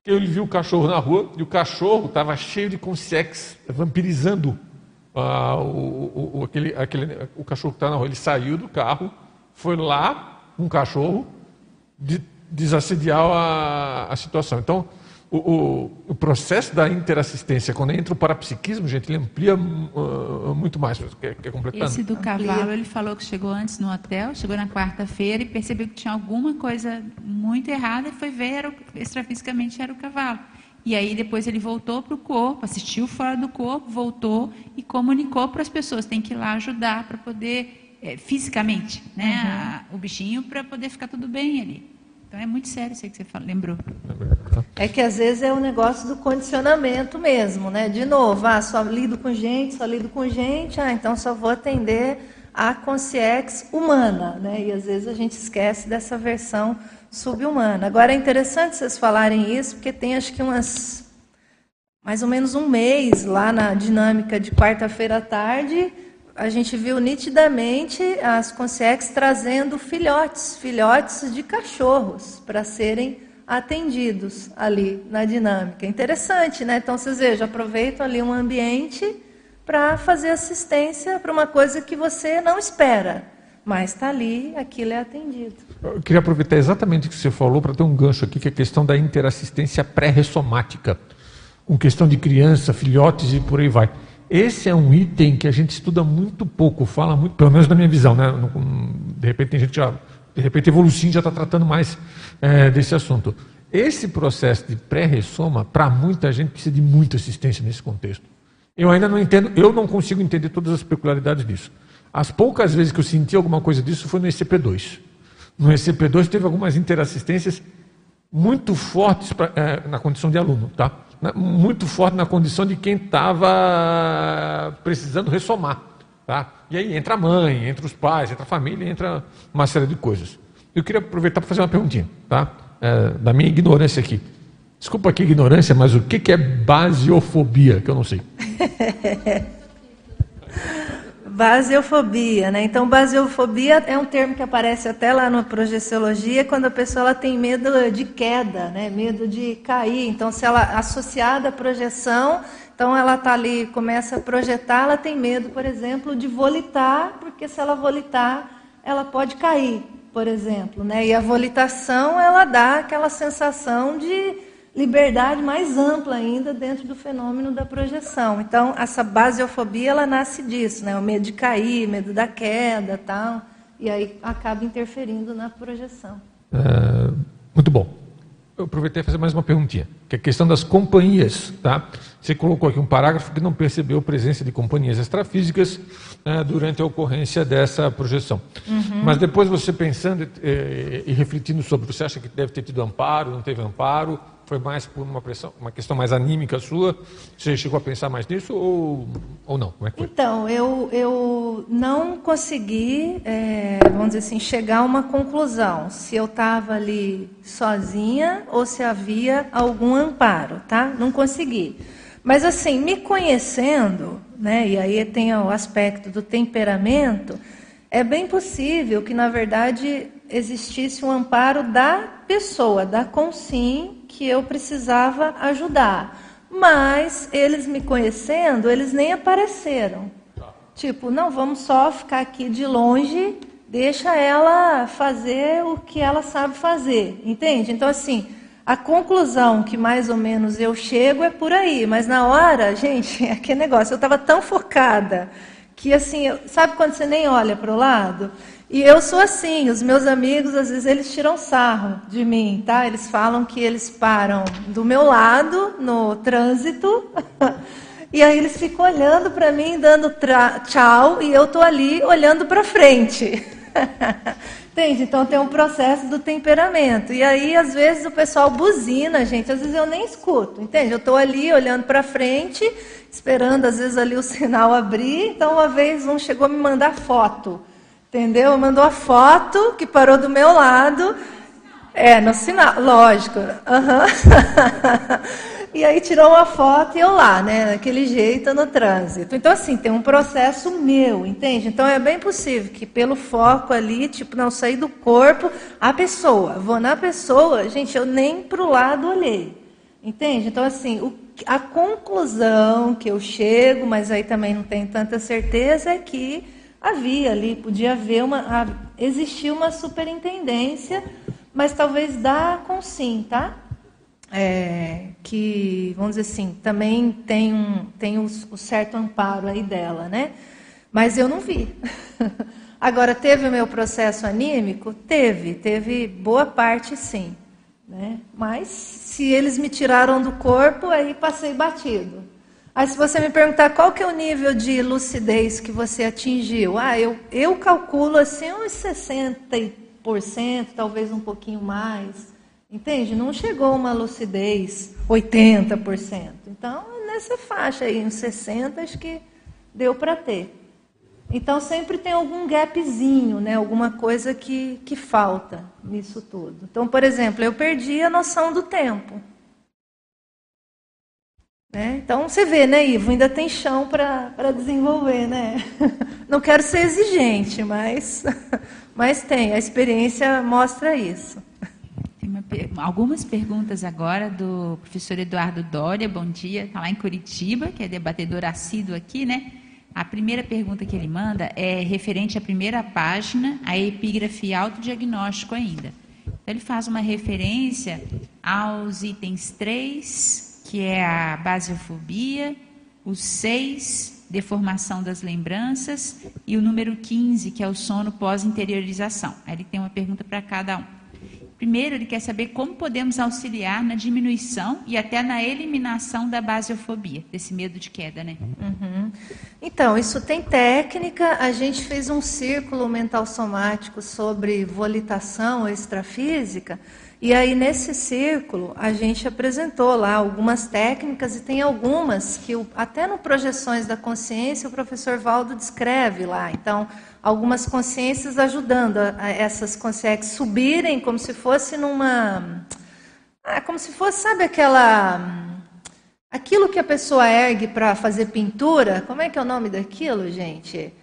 Ele viu o cachorro na rua e o cachorro estava cheio de consex, vampirizando ah, o, o, o, aquele, aquele, o cachorro que estava tá na rua. Ele saiu do carro, foi lá, um cachorro, de, desassediar a, a situação. Então, o, o, o, processo da interassistência, quando entra o parapsiquismo, gente, ele amplia uh, muito mais. Quer, quer completar?
Esse do cavalo, ele falou que chegou antes no hotel, chegou na quarta-feira e percebeu que tinha alguma coisa muito errada e foi ver, era, extrafisicamente era o cavalo. E aí depois ele voltou para o corpo, assistiu fora do corpo, voltou e comunicou para as pessoas, tem que ir lá ajudar para poder, é, fisicamente, né, uhum. a, o bichinho, para poder ficar tudo bem ali. Então é muito sério isso aí que você fala, lembrou.
É que às vezes é o um negócio do condicionamento mesmo, né? De novo, ah, só lido com gente, só lido com gente, ah, então só vou atender a consciência humana, né? E às vezes a gente esquece dessa versão subhumana. Agora é interessante vocês falarem isso, porque tem acho que umas mais ou menos um mês lá na dinâmica de quarta-feira à tarde, a gente viu nitidamente as consciências trazendo filhotes, filhotes de cachorros para serem atendidos ali na dinâmica. Interessante, né? Então vocês vejam, aproveitam ali um ambiente para fazer assistência para uma coisa que você não espera, mas está ali, aquilo é atendido.
Eu queria aproveitar exatamente o que você falou para ter um gancho aqui, que é a questão da interassistência pré-ressomática, com questão de criança, filhotes e por aí vai. Esse é um item que a gente estuda muito pouco, fala muito, pelo menos na minha visão, né? De repente tem gente já, de repente Evolucim já está tratando mais é, desse assunto. Esse processo de pré-ressoma, para muita gente, precisa de muita assistência nesse contexto. Eu ainda não entendo, eu não consigo entender todas as peculiaridades disso. As poucas vezes que eu senti alguma coisa disso foi no ECP2. No ECP2 teve algumas interassistências muito fortes pra, é, na condição de aluno, tá? muito forte na condição de quem estava precisando ressomar. Tá? E aí entra a mãe, entra os pais, entra a família, entra uma série de coisas. Eu queria aproveitar para fazer uma perguntinha, tá? É, da minha ignorância aqui. Desculpa aqui a ignorância, mas o que, que é basiofobia? Que eu não sei.
Baseofobia, né? Então, baseofobia é um termo que aparece até lá na projeciologia, quando a pessoa ela tem medo de queda, né? Medo de cair. Então, se ela associada à projeção, então ela está ali, começa a projetar, ela tem medo, por exemplo, de volitar, porque se ela volitar, ela pode cair, por exemplo, né? E a volitação, ela dá aquela sensação de liberdade mais ampla ainda dentro do fenômeno da projeção. Então, essa baseofobia, ela nasce disso, né? O medo de cair, medo da queda, tal, e aí acaba interferindo na projeção.
É, muito bom. Eu aproveitei para fazer mais uma perguntinha, que é a questão das companhias, tá? Você colocou aqui um parágrafo que não percebeu a presença de companhias extrafísicas né, durante a ocorrência dessa projeção. Uhum. Mas depois você pensando e, e refletindo sobre, você acha que deve ter tido amparo, não teve amparo? Foi mais por uma, pressão, uma questão mais anímica sua? Você chegou a pensar mais nisso ou, ou não? Como é que foi?
Então, eu, eu não consegui, é, vamos dizer assim, chegar a uma conclusão. Se eu estava ali sozinha ou se havia algum amparo, tá? Não consegui. Mas assim, me conhecendo, né, e aí tem o aspecto do temperamento, é bem possível que, na verdade, existisse um amparo da pessoa, da consim, que eu precisava ajudar. Mas eles me conhecendo, eles nem apareceram. Tipo, não, vamos só ficar aqui de longe, deixa ela fazer o que ela sabe fazer, entende? Então, assim, A conclusão que mais ou menos eu chego é por aí, mas na hora, gente, é aquele negócio, eu estava tão focada que assim, sabe quando você nem olha para o lado? E eu sou assim, os meus amigos, às vezes, eles tiram sarro de mim, tá? Eles falam que eles param do meu lado no trânsito, e aí eles ficam olhando para mim, dando tchau, e eu tô ali olhando para frente. Entende? Então tem um processo do temperamento. E aí, às vezes, o pessoal buzina, gente. Às vezes eu nem escuto, entende? Eu estou ali olhando para frente, esperando, às vezes, ali o sinal abrir. Então, uma vez, um chegou a me mandar foto. Entendeu? Mandou a foto que parou do meu lado. É, no sinal, lógico. Uhum. e aí tirou uma foto e eu lá, né? Daquele jeito no trânsito. Então, assim, tem um processo meu, entende? Então é bem possível que pelo foco ali, tipo, não sair do corpo, a pessoa. Vou na pessoa, gente, eu nem pro lado olhei. Entende? Então, assim, o, a conclusão que eu chego, mas aí também não tenho tanta certeza, é que havia ali, podia haver uma, existia uma superintendência, mas talvez da Consim, tá? É, que, vamos dizer assim, também tem, um, tem o, o certo amparo aí dela, né? Mas eu não vi. Agora, teve o meu processo anímico? Teve, teve boa parte sim. Né? Mas se eles me tiraram do corpo, aí passei batido. Aí se você me perguntar qual que é o nível de lucidez que você atingiu, ah, eu, eu calculo assim uns 60%, talvez um pouquinho mais. Entende? Não chegou uma lucidez 80%. Então, nessa faixa aí, uns 60%, acho que deu para ter. Então, sempre tem algum gapzinho, né? alguma coisa que, que falta nisso tudo. Então, por exemplo, eu perdi a noção do tempo. Né? Então você vê, né, Ivo, ainda tem chão para desenvolver, né? Não quero ser exigente, mas, mas tem, a experiência mostra isso.
Tem uma, algumas perguntas agora do professor Eduardo Dória, bom dia, está lá em Curitiba, que é debatedor assíduo aqui, né? A primeira pergunta que ele manda é referente à primeira página, a epígrafe autodiagnóstico ainda. Então, ele faz uma referência aos itens 3, que é a basiofobia, o 6, deformação das lembranças, e o número 15, que é o sono pós-interiorização. Aí ele tem uma pergunta para cada um. Primeiro, ele quer saber como podemos auxiliar na diminuição e até na eliminação da basiofobia, desse medo de queda, né?
Uhum. Então, isso tem técnica. A gente fez um círculo mental somático sobre volitação extrafísica e aí, nesse círculo, a gente apresentou lá algumas técnicas, e tem algumas que, até no Projeções da Consciência, o professor Valdo descreve lá. Então, algumas consciências ajudando a, a essas consciências subirem como se fosse numa. Ah, como se fosse, sabe aquela. Aquilo que a pessoa ergue para fazer pintura, como é que é o nome daquilo, gente?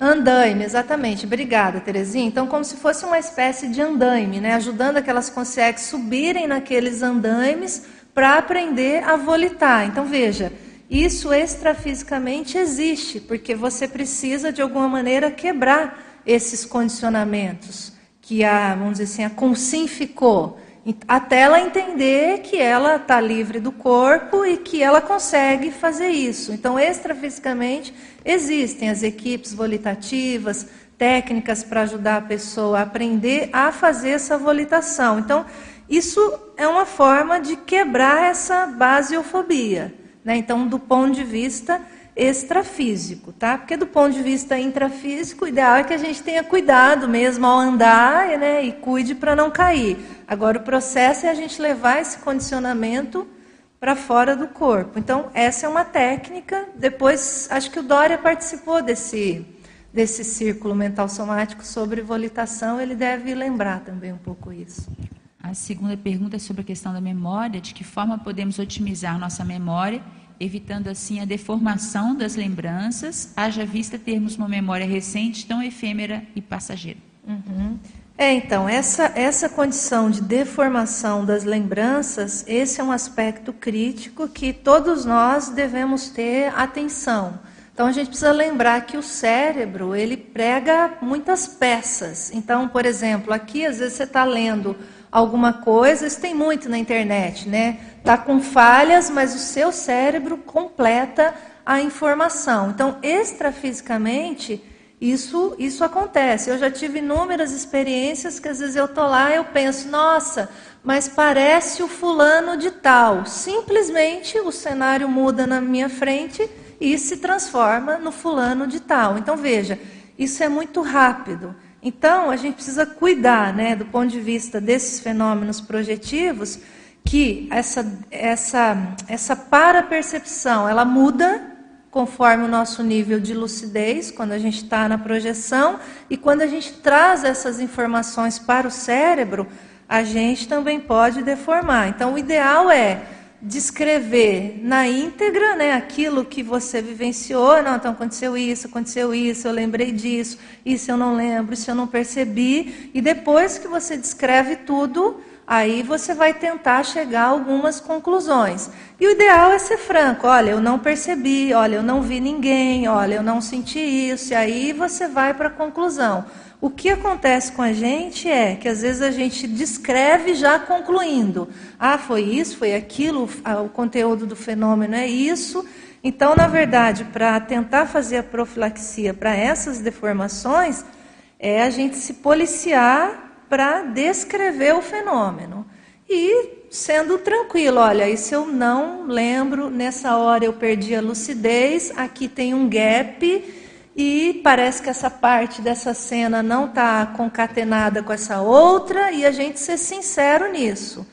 Andaime, exatamente. Obrigada, Terezinha. Então, como se fosse uma espécie de andaime, né? ajudando aquelas consegues subirem naqueles andaimes para aprender a volitar. Então, veja, isso extrafisicamente existe, porque você precisa, de alguma maneira, quebrar esses condicionamentos que a, vamos dizer assim, a consim ficou até ela entender que ela está livre do corpo e que ela consegue fazer isso. Então, extrafisicamente, existem as equipes volitativas, técnicas para ajudar a pessoa a aprender a fazer essa volitação. Então, isso é uma forma de quebrar essa basiofobia. Né? Então, do ponto de vista extrafísico, tá? Porque do ponto de vista intrafísico, o ideal é que a gente tenha cuidado mesmo ao andar né, e cuide para não cair. Agora, o processo é a gente levar esse condicionamento para fora do corpo. Então, essa é uma técnica. Depois, acho que o Dória participou desse, desse círculo mental somático sobre volitação, ele deve lembrar também um pouco isso.
A segunda pergunta é sobre a questão da memória, de que forma podemos otimizar nossa memória evitando assim a deformação das lembranças, haja vista termos uma memória recente tão efêmera e passageira.
Uhum. É, então, essa, essa condição de deformação das lembranças, esse é um aspecto crítico que todos nós devemos ter atenção. Então, a gente precisa lembrar que o cérebro, ele prega muitas peças. Então, por exemplo, aqui, às vezes você está lendo alguma coisa, isso tem muito na internet, né? Tá com falhas, mas o seu cérebro completa a informação. Então, extrafisicamente, isso, isso acontece. Eu já tive inúmeras experiências que às vezes eu estou lá e eu penso, nossa, mas parece o fulano de tal. Simplesmente o cenário muda na minha frente e se transforma no fulano de tal. Então veja, isso é muito rápido. Então a gente precisa cuidar, né, do ponto de vista desses fenômenos projetivos, que essa essa essa para-percepção ela muda conforme o nosso nível de lucidez, quando a gente está na projeção, e quando a gente traz essas informações para o cérebro, a gente também pode deformar. Então, o ideal é descrever na íntegra né, aquilo que você vivenciou. Não, então aconteceu isso, aconteceu isso, eu lembrei disso, isso eu não lembro, isso eu não percebi. E depois que você descreve tudo, aí você vai tentar chegar a algumas conclusões. E o ideal é ser franco: olha, eu não percebi, olha, eu não vi ninguém, olha, eu não senti isso, e aí você vai para a conclusão. O que acontece com a gente é que às vezes a gente descreve já concluindo. Ah, foi isso, foi aquilo, o conteúdo do fenômeno é isso. Então, na verdade, para tentar fazer a profilaxia para essas deformações, é a gente se policiar para descrever o fenômeno. E sendo tranquilo, olha, isso eu não lembro, nessa hora eu perdi a lucidez, aqui tem um gap e parece que essa parte dessa cena não está concatenada com essa outra, e a gente ser sincero nisso.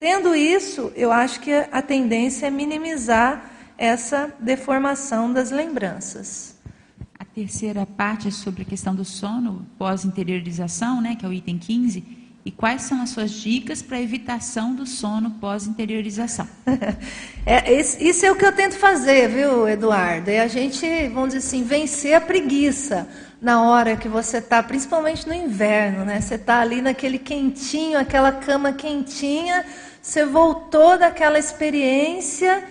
Tendo isso, eu acho que a tendência é minimizar essa deformação das lembranças.
Terceira parte é sobre a questão do sono pós-interiorização, né, que é o item 15 e quais são as suas dicas para evitação do sono pós-interiorização?
é, isso é o que eu tento fazer, viu, Eduardo? É a gente, vamos dizer assim, vencer a preguiça na hora que você está, principalmente no inverno, né? Você está ali naquele quentinho, aquela cama quentinha, você voltou daquela experiência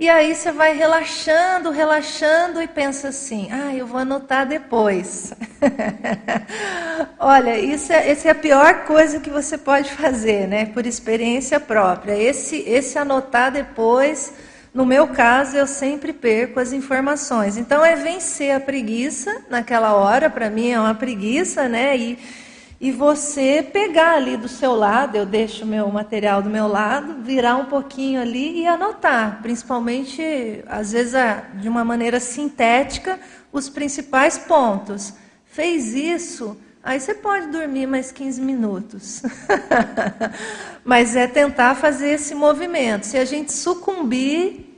e aí você vai relaxando, relaxando e pensa assim: ah, eu vou anotar depois. Olha, isso é, essa é a pior coisa que você pode fazer, né? Por experiência própria. Esse, esse anotar depois, no meu caso, eu sempre perco as informações. Então é vencer a preguiça naquela hora, para mim é uma preguiça, né? E, e você pegar ali do seu lado, eu deixo meu material do meu lado, virar um pouquinho ali e anotar, principalmente, às vezes, de uma maneira sintética, os principais pontos. Fez isso, aí você pode dormir mais 15 minutos. Mas é tentar fazer esse movimento. Se a gente sucumbir,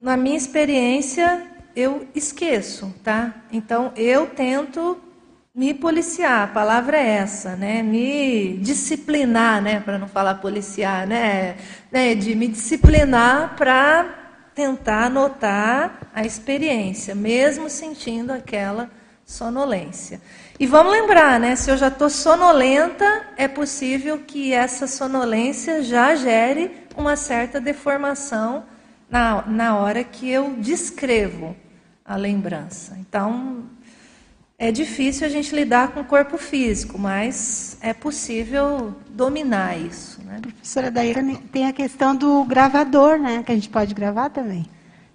na minha experiência, eu esqueço, tá? Então eu tento me policiar, a palavra é essa, né? Me disciplinar, né? Para não falar policiar, né? né? De me disciplinar para tentar anotar a experiência, mesmo sentindo aquela sonolência. E vamos lembrar, né? Se eu já estou sonolenta, é possível que essa sonolência já gere uma certa deformação na, na hora que eu descrevo a lembrança. Então, é difícil a gente lidar com o corpo físico, mas é possível dominar isso. Né?
Professora Daiane, tem a questão do gravador, né? Que a gente pode gravar também.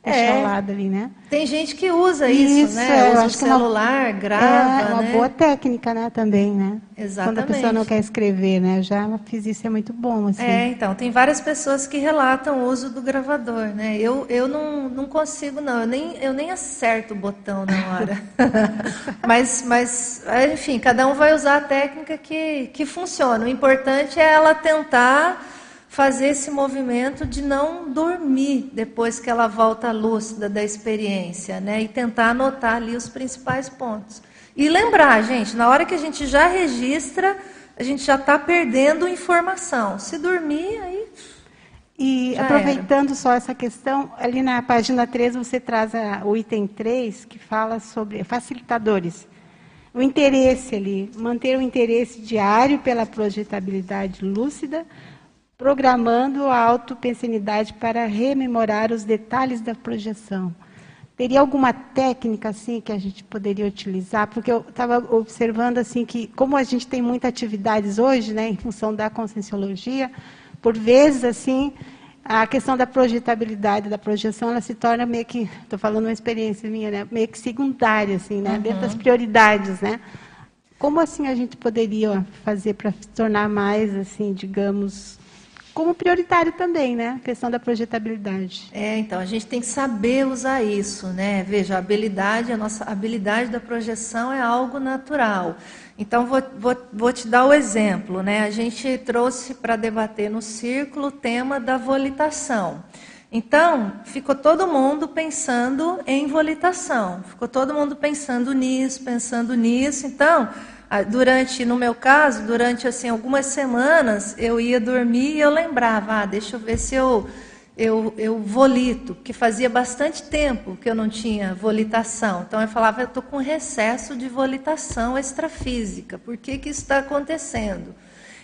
É, ali, né?
Tem gente que usa isso, isso né?
É,
usa o celular,
é uma,
grava.
É uma
né?
boa técnica, né? Também, né?
Exatamente.
Quando a pessoa não quer escrever, né? Eu já fiz isso, é muito bom. Assim.
É, então, tem várias pessoas que relatam o uso do gravador, né? Eu, eu não, não consigo, não. Eu nem, eu nem acerto o botão na hora. mas, mas, enfim, cada um vai usar a técnica que, que funciona. O importante é ela tentar fazer esse movimento de não dormir depois que ela volta lúcida da experiência, né? E tentar anotar ali os principais pontos. E lembrar, gente, na hora que a gente já registra, a gente já está perdendo informação. Se dormir, aí.
E aproveitando era. só essa questão, ali na página 3 você traz a, o item 3, que fala sobre facilitadores. O interesse ali, manter o interesse diário pela projetabilidade lúcida, programando a autopensinidade para rememorar os detalhes da projeção. Teria alguma técnica assim que a gente poderia utilizar? Porque eu estava observando assim que como a gente tem muitas atividades hoje, né, em função da conscienciologia, por vezes assim a questão da projetabilidade, da projeção, ela se torna meio que, estou falando uma experiência minha, né, meio que secundária assim, né, uhum. dentro das prioridades, né? Como assim a gente poderia fazer para se tornar mais assim, digamos, como prioritário também, né? A questão da projetabilidade.
É, então a gente tem que saber usar isso, né? Veja, a habilidade, a nossa habilidade da projeção é algo natural. Então vou, vou, vou te dar o exemplo, né? A gente trouxe para debater no círculo o tema da volitação. Então, ficou todo mundo pensando em volitação, ficou todo mundo pensando nisso, pensando nisso. Então, durante, no meu caso, durante assim algumas semanas, eu ia dormir e eu lembrava, ah, deixa eu ver se eu eu, eu volito, que fazia bastante tempo que eu não tinha volitação. Então eu falava, eu estou com recesso de volitação extrafísica. Por que, que isso está acontecendo?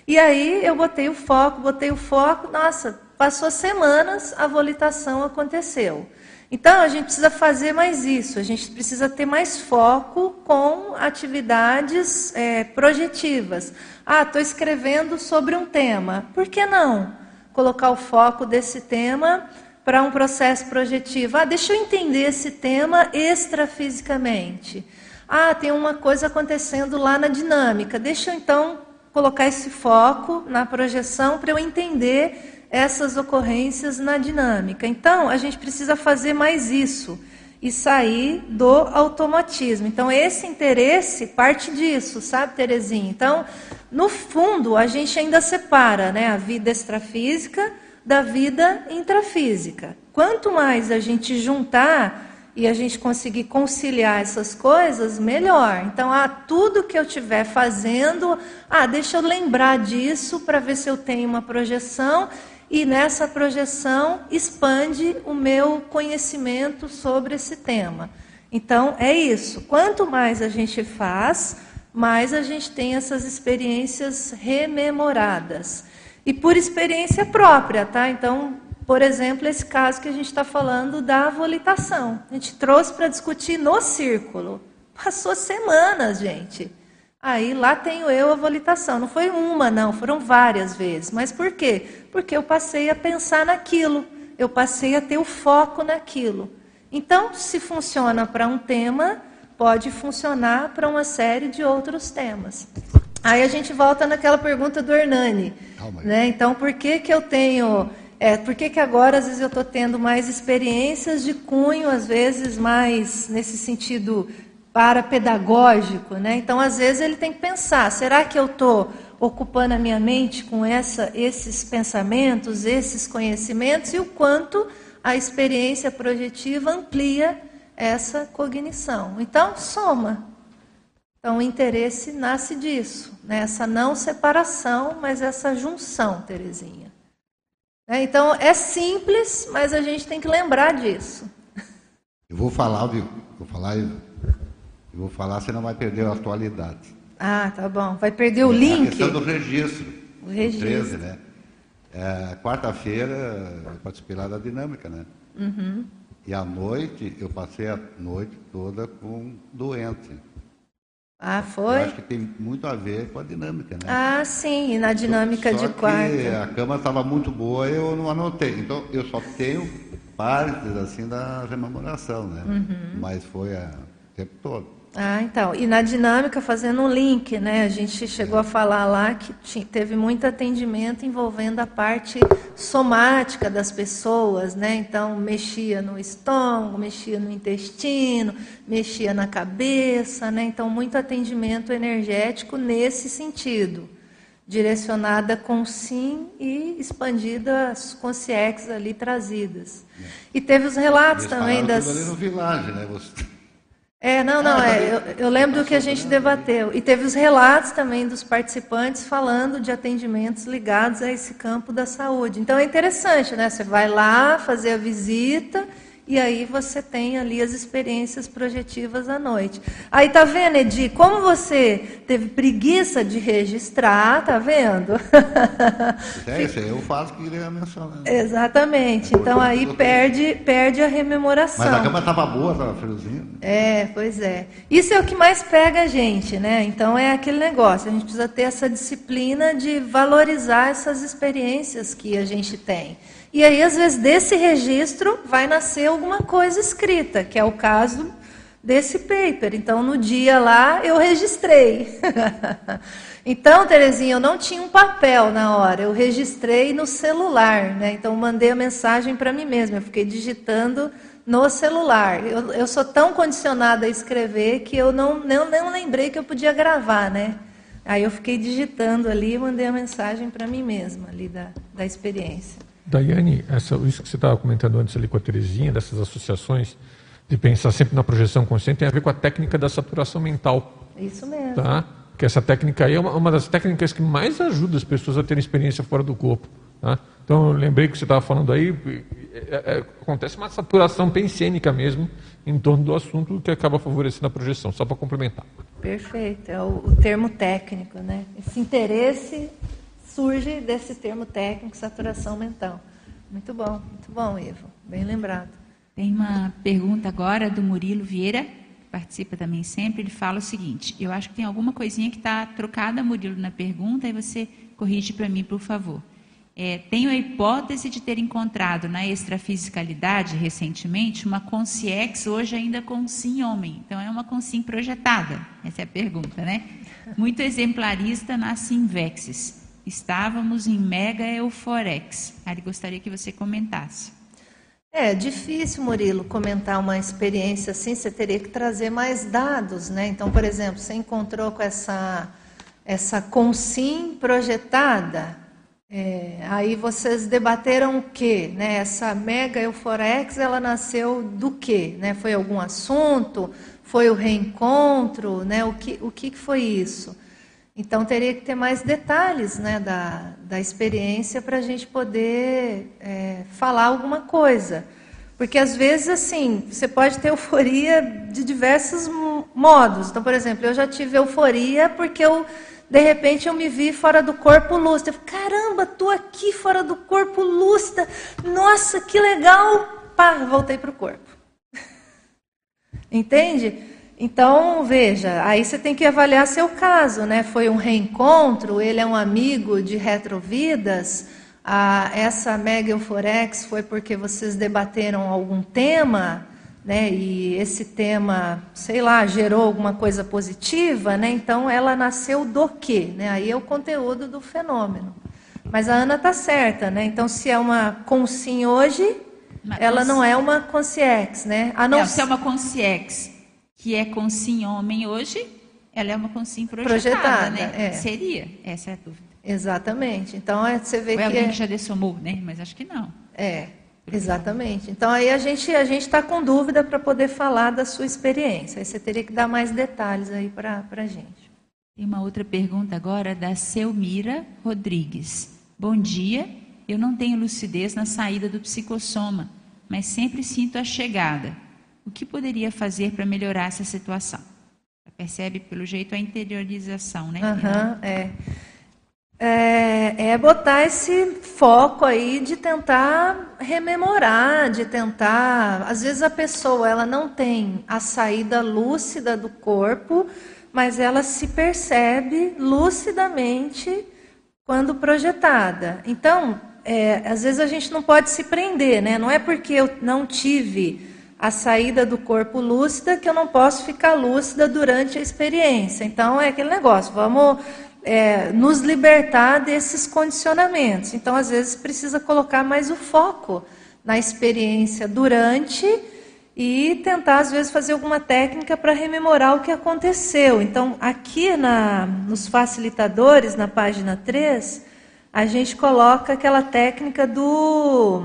E aí eu botei o foco, botei o foco, nossa, passou semanas, a volitação aconteceu. Então, a gente precisa fazer mais isso, a gente precisa ter mais foco com atividades é, projetivas. Ah, estou escrevendo sobre um tema, por que não colocar o foco desse tema para um processo projetivo? Ah, deixa eu entender esse tema extrafisicamente. Ah, tem uma coisa acontecendo lá na dinâmica, deixa eu então colocar esse foco na projeção para eu entender essas ocorrências na dinâmica. Então, a gente precisa fazer mais isso e sair do automatismo. Então, esse interesse parte disso, sabe, Terezinha? Então, no fundo, a gente ainda separa né, a vida extrafísica da vida intrafísica. Quanto mais a gente juntar e a gente conseguir conciliar essas coisas, melhor. Então, ah, tudo que eu estiver fazendo, ah, deixa eu lembrar disso para ver se eu tenho uma projeção e nessa projeção expande o meu conhecimento sobre esse tema. Então, é isso. Quanto mais a gente faz, mais a gente tem essas experiências rememoradas. E por experiência própria, tá? Então, por exemplo, esse caso que a gente está falando da volitação. A gente trouxe para discutir no círculo. Passou semanas, gente. Aí lá tenho eu a volitação. Não foi uma, não, foram várias vezes. Mas por quê? Porque eu passei a pensar naquilo, eu passei a ter o foco naquilo. Então, se funciona para um tema, pode funcionar para uma série de outros temas. Aí a gente volta naquela pergunta do Hernani. Né? Então, por que, que eu tenho. É, por que, que agora, às vezes, eu estou tendo mais experiências de cunho, às vezes, mais nesse sentido para pedagógico, né? Então, às vezes ele tem que pensar: será que eu estou ocupando a minha mente com essa, esses pensamentos, esses conhecimentos e o quanto a experiência projetiva amplia essa cognição? Então, soma. Então, o interesse nasce disso, né? não separação, mas essa junção, Terezinha. É, então, é simples, mas a gente tem que lembrar disso.
Eu vou falar, viu? Vou falar eu vou falar, você não vai perder a atualidade.
Ah, tá bom. Vai perder o é, link? A
questão do registro.
O registro. 13,
né? É, Quarta-feira eu participei lá da dinâmica, né? Uhum. E à noite, eu passei a noite toda com doente.
Ah, foi?
Eu acho que tem muito a ver com a dinâmica, né?
Ah, sim, e na dinâmica só, só de quarta.
A cama estava muito boa, eu não anotei. Então, eu só tenho partes assim da rememoração, né? Uhum. Mas foi a, o tempo todo.
Ah, então. E na dinâmica, fazendo um link, né? A gente chegou a falar lá que teve muito atendimento envolvendo a parte somática das pessoas, né? Então, mexia no estômago, mexia no intestino, mexia na cabeça, né? Então, muito atendimento energético nesse sentido. Direcionada com sim e expandida as consciências ali trazidas. E teve os relatos Eles também das.
ali no Village, né? Você...
É, não, não, é, eu, eu lembro do que a gente debateu. E teve os relatos também dos participantes falando de atendimentos ligados a esse campo da saúde. Então é interessante, né? Você vai lá fazer a visita e aí você tem ali as experiências projetivas à noite. Aí tá vendo, Edi, como você teve preguiça de registrar, tá vendo?
É isso aí, eu faço que ele mencionar.
Exatamente. Então aí perde, perde a rememoração.
Mas a cama estava boa, estava friozinho.
É, pois é. Isso é o que mais pega a gente, né? Então é aquele negócio, a gente precisa ter essa disciplina de valorizar essas experiências que a gente tem. E aí, às vezes, desse registro vai nascer alguma coisa escrita, que é o caso desse paper. Então, no dia lá, eu registrei. então, Terezinha, eu não tinha um papel na hora, eu registrei no celular. Né? Então, mandei a mensagem para mim mesma, eu fiquei digitando no celular. Eu, eu sou tão condicionada a escrever que eu não, não, não lembrei que eu podia gravar, né? Aí eu fiquei digitando ali e mandei a mensagem para mim mesma ali da, da experiência.
Daiane, essa, isso que você estava comentando antes ali com a Terezinha, dessas associações, de pensar sempre na projeção consciente, tem a ver com a técnica da saturação mental.
Isso mesmo.
Tá? Que essa técnica aí é uma, uma das técnicas que mais ajuda as pessoas a terem experiência fora do corpo. Tá? Então, eu lembrei que você estava falando aí, é, é, acontece uma saturação pensênica mesmo em torno do assunto que acaba favorecendo a projeção, só para complementar.
Perfeito, é o, o termo técnico, né? Esse interesse surge desse termo técnico, saturação mental. Muito bom, muito bom, Ivo. Bem lembrado.
Tem uma pergunta agora do Murilo Vieira, que participa também sempre. Ele fala o seguinte: Eu acho que tem alguma coisinha que está trocada, Murilo, na pergunta, e você corrige para mim, por favor. É, tenho a hipótese de ter encontrado na extrafisicalidade recentemente uma consciex, hoje ainda com sim homem. Então é uma consim projetada. Essa é a pergunta, né? Muito exemplarista na Simvexis estávamos em mega euforex. Ari, gostaria que você comentasse.
É difícil, Murilo, comentar uma experiência assim, você teria que trazer mais dados, né? Então, por exemplo, você encontrou com essa, essa consim projetada, é, aí vocês debateram o quê? Né? Essa mega euforex, ela nasceu do quê? Né? Foi algum assunto? Foi o reencontro? Né? O, que, o que foi isso? Então, teria que ter mais detalhes né, da, da experiência para a gente poder é, falar alguma coisa. Porque, às vezes, assim, você pode ter euforia de diversos modos. Então, por exemplo, eu já tive euforia porque eu, de repente, eu me vi fora do corpo lúcido. Eu caramba, estou aqui fora do corpo lúcida. Nossa, que legal. Pá, voltei para o corpo. Entende? Então, veja, aí você tem que avaliar seu caso, né? Foi um reencontro, ele é um amigo de retrovidas, ah, essa Mega Euforex foi porque vocês debateram algum tema, né? E esse tema, sei lá, gerou alguma coisa positiva, né? Então, ela nasceu do quê? Né? Aí é o conteúdo do fenômeno. Mas a Ana está certa, né? Então, se é uma consim hoje, Mas, ela não é uma consciex, né?
A não... É, se é uma consciex que é com sim homem hoje, ela é uma com sim projetada, projetada né? É. Seria, essa é a dúvida.
Exatamente. Então é, você vê
Ou
é
alguém
que
já dessomou, né? Mas acho que não.
É, exatamente. Então aí a gente a gente está com dúvida para poder falar da sua experiência. Aí você teria que dar mais detalhes aí para a gente.
Tem uma outra pergunta agora da Selmira Rodrigues. Bom dia. Eu não tenho lucidez na saída do psicossoma, mas sempre sinto a chegada. O que poderia fazer para melhorar essa situação? Percebe, pelo jeito, a interiorização, né?
Uhum, é. É, é, botar esse foco aí de tentar rememorar, de tentar. Às vezes a pessoa ela não tem a saída lúcida do corpo, mas ela se percebe lucidamente quando projetada. Então, é, às vezes a gente não pode se prender, né? Não é porque eu não tive a saída do corpo lúcida, que eu não posso ficar lúcida durante a experiência. Então, é aquele negócio, vamos é, nos libertar desses condicionamentos. Então, às vezes, precisa colocar mais o foco na experiência durante e tentar, às vezes, fazer alguma técnica para rememorar o que aconteceu. Então, aqui na, nos facilitadores, na página 3, a gente coloca aquela técnica do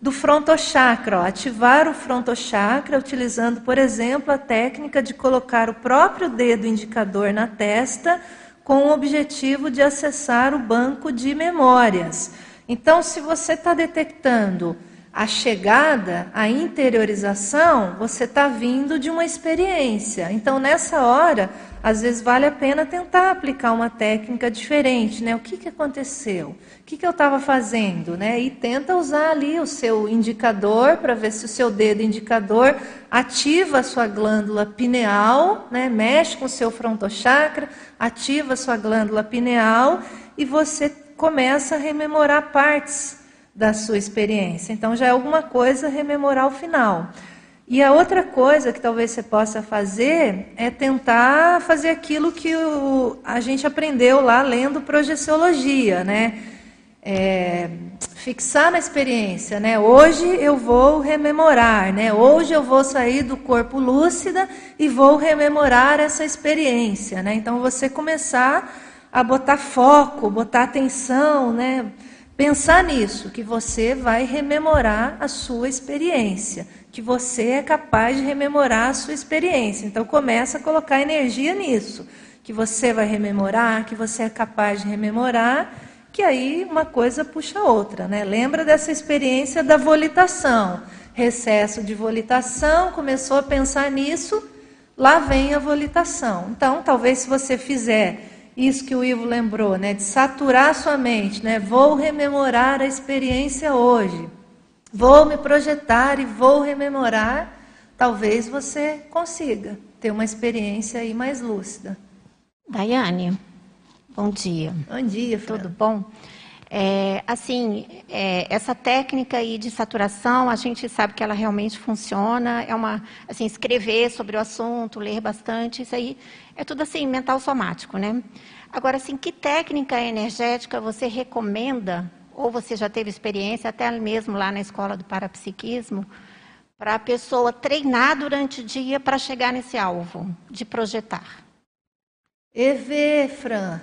do frontochakra, ó, ativar o frontochakra utilizando, por exemplo, a técnica de colocar o próprio dedo indicador na testa com o objetivo de acessar o banco de memórias. Então, se você está detectando a chegada, a interiorização, você está vindo de uma experiência. Então, nessa hora, às vezes vale a pena tentar aplicar uma técnica diferente, né? O que, que aconteceu? O que, que eu estava fazendo, né? E tenta usar ali o seu indicador para ver se o seu dedo indicador ativa a sua glândula pineal, né? Mexe com o seu frontochakra, ativa a sua glândula pineal e você começa a rememorar partes da sua experiência. Então já é alguma coisa rememorar o final. E a outra coisa que talvez você possa fazer é tentar fazer aquilo que o, a gente aprendeu lá lendo projeciologia, né? É, fixar na experiência, né? Hoje eu vou rememorar, né? Hoje eu vou sair do corpo lúcida e vou rememorar essa experiência, né? Então você começar a botar foco, botar atenção, né? Pensar nisso, que você vai rememorar a sua experiência, que você é capaz de rememorar a sua experiência. Então começa a colocar energia nisso, que você vai rememorar, que você é capaz de rememorar, que aí uma coisa puxa a outra, né? Lembra dessa experiência da volitação, recesso de volitação, começou a pensar nisso, lá vem a volitação. Então, talvez se você fizer isso que o Ivo lembrou, né, de saturar sua mente, né? Vou rememorar a experiência hoje. Vou me projetar e vou rememorar. Talvez você consiga ter uma experiência aí mais lúcida.
Daiane, bom dia.
Bom dia, Fran.
Tudo bom? É, assim, é, essa técnica aí de saturação, a gente sabe que ela realmente funciona. É uma, assim, escrever sobre o assunto, ler bastante, isso aí é tudo assim mental somático, né? Agora, assim, que técnica energética você recomenda? Ou você já teve experiência, até mesmo lá na escola do parapsiquismo, para a pessoa treinar durante o dia para chegar nesse alvo de projetar?
EV, Fran.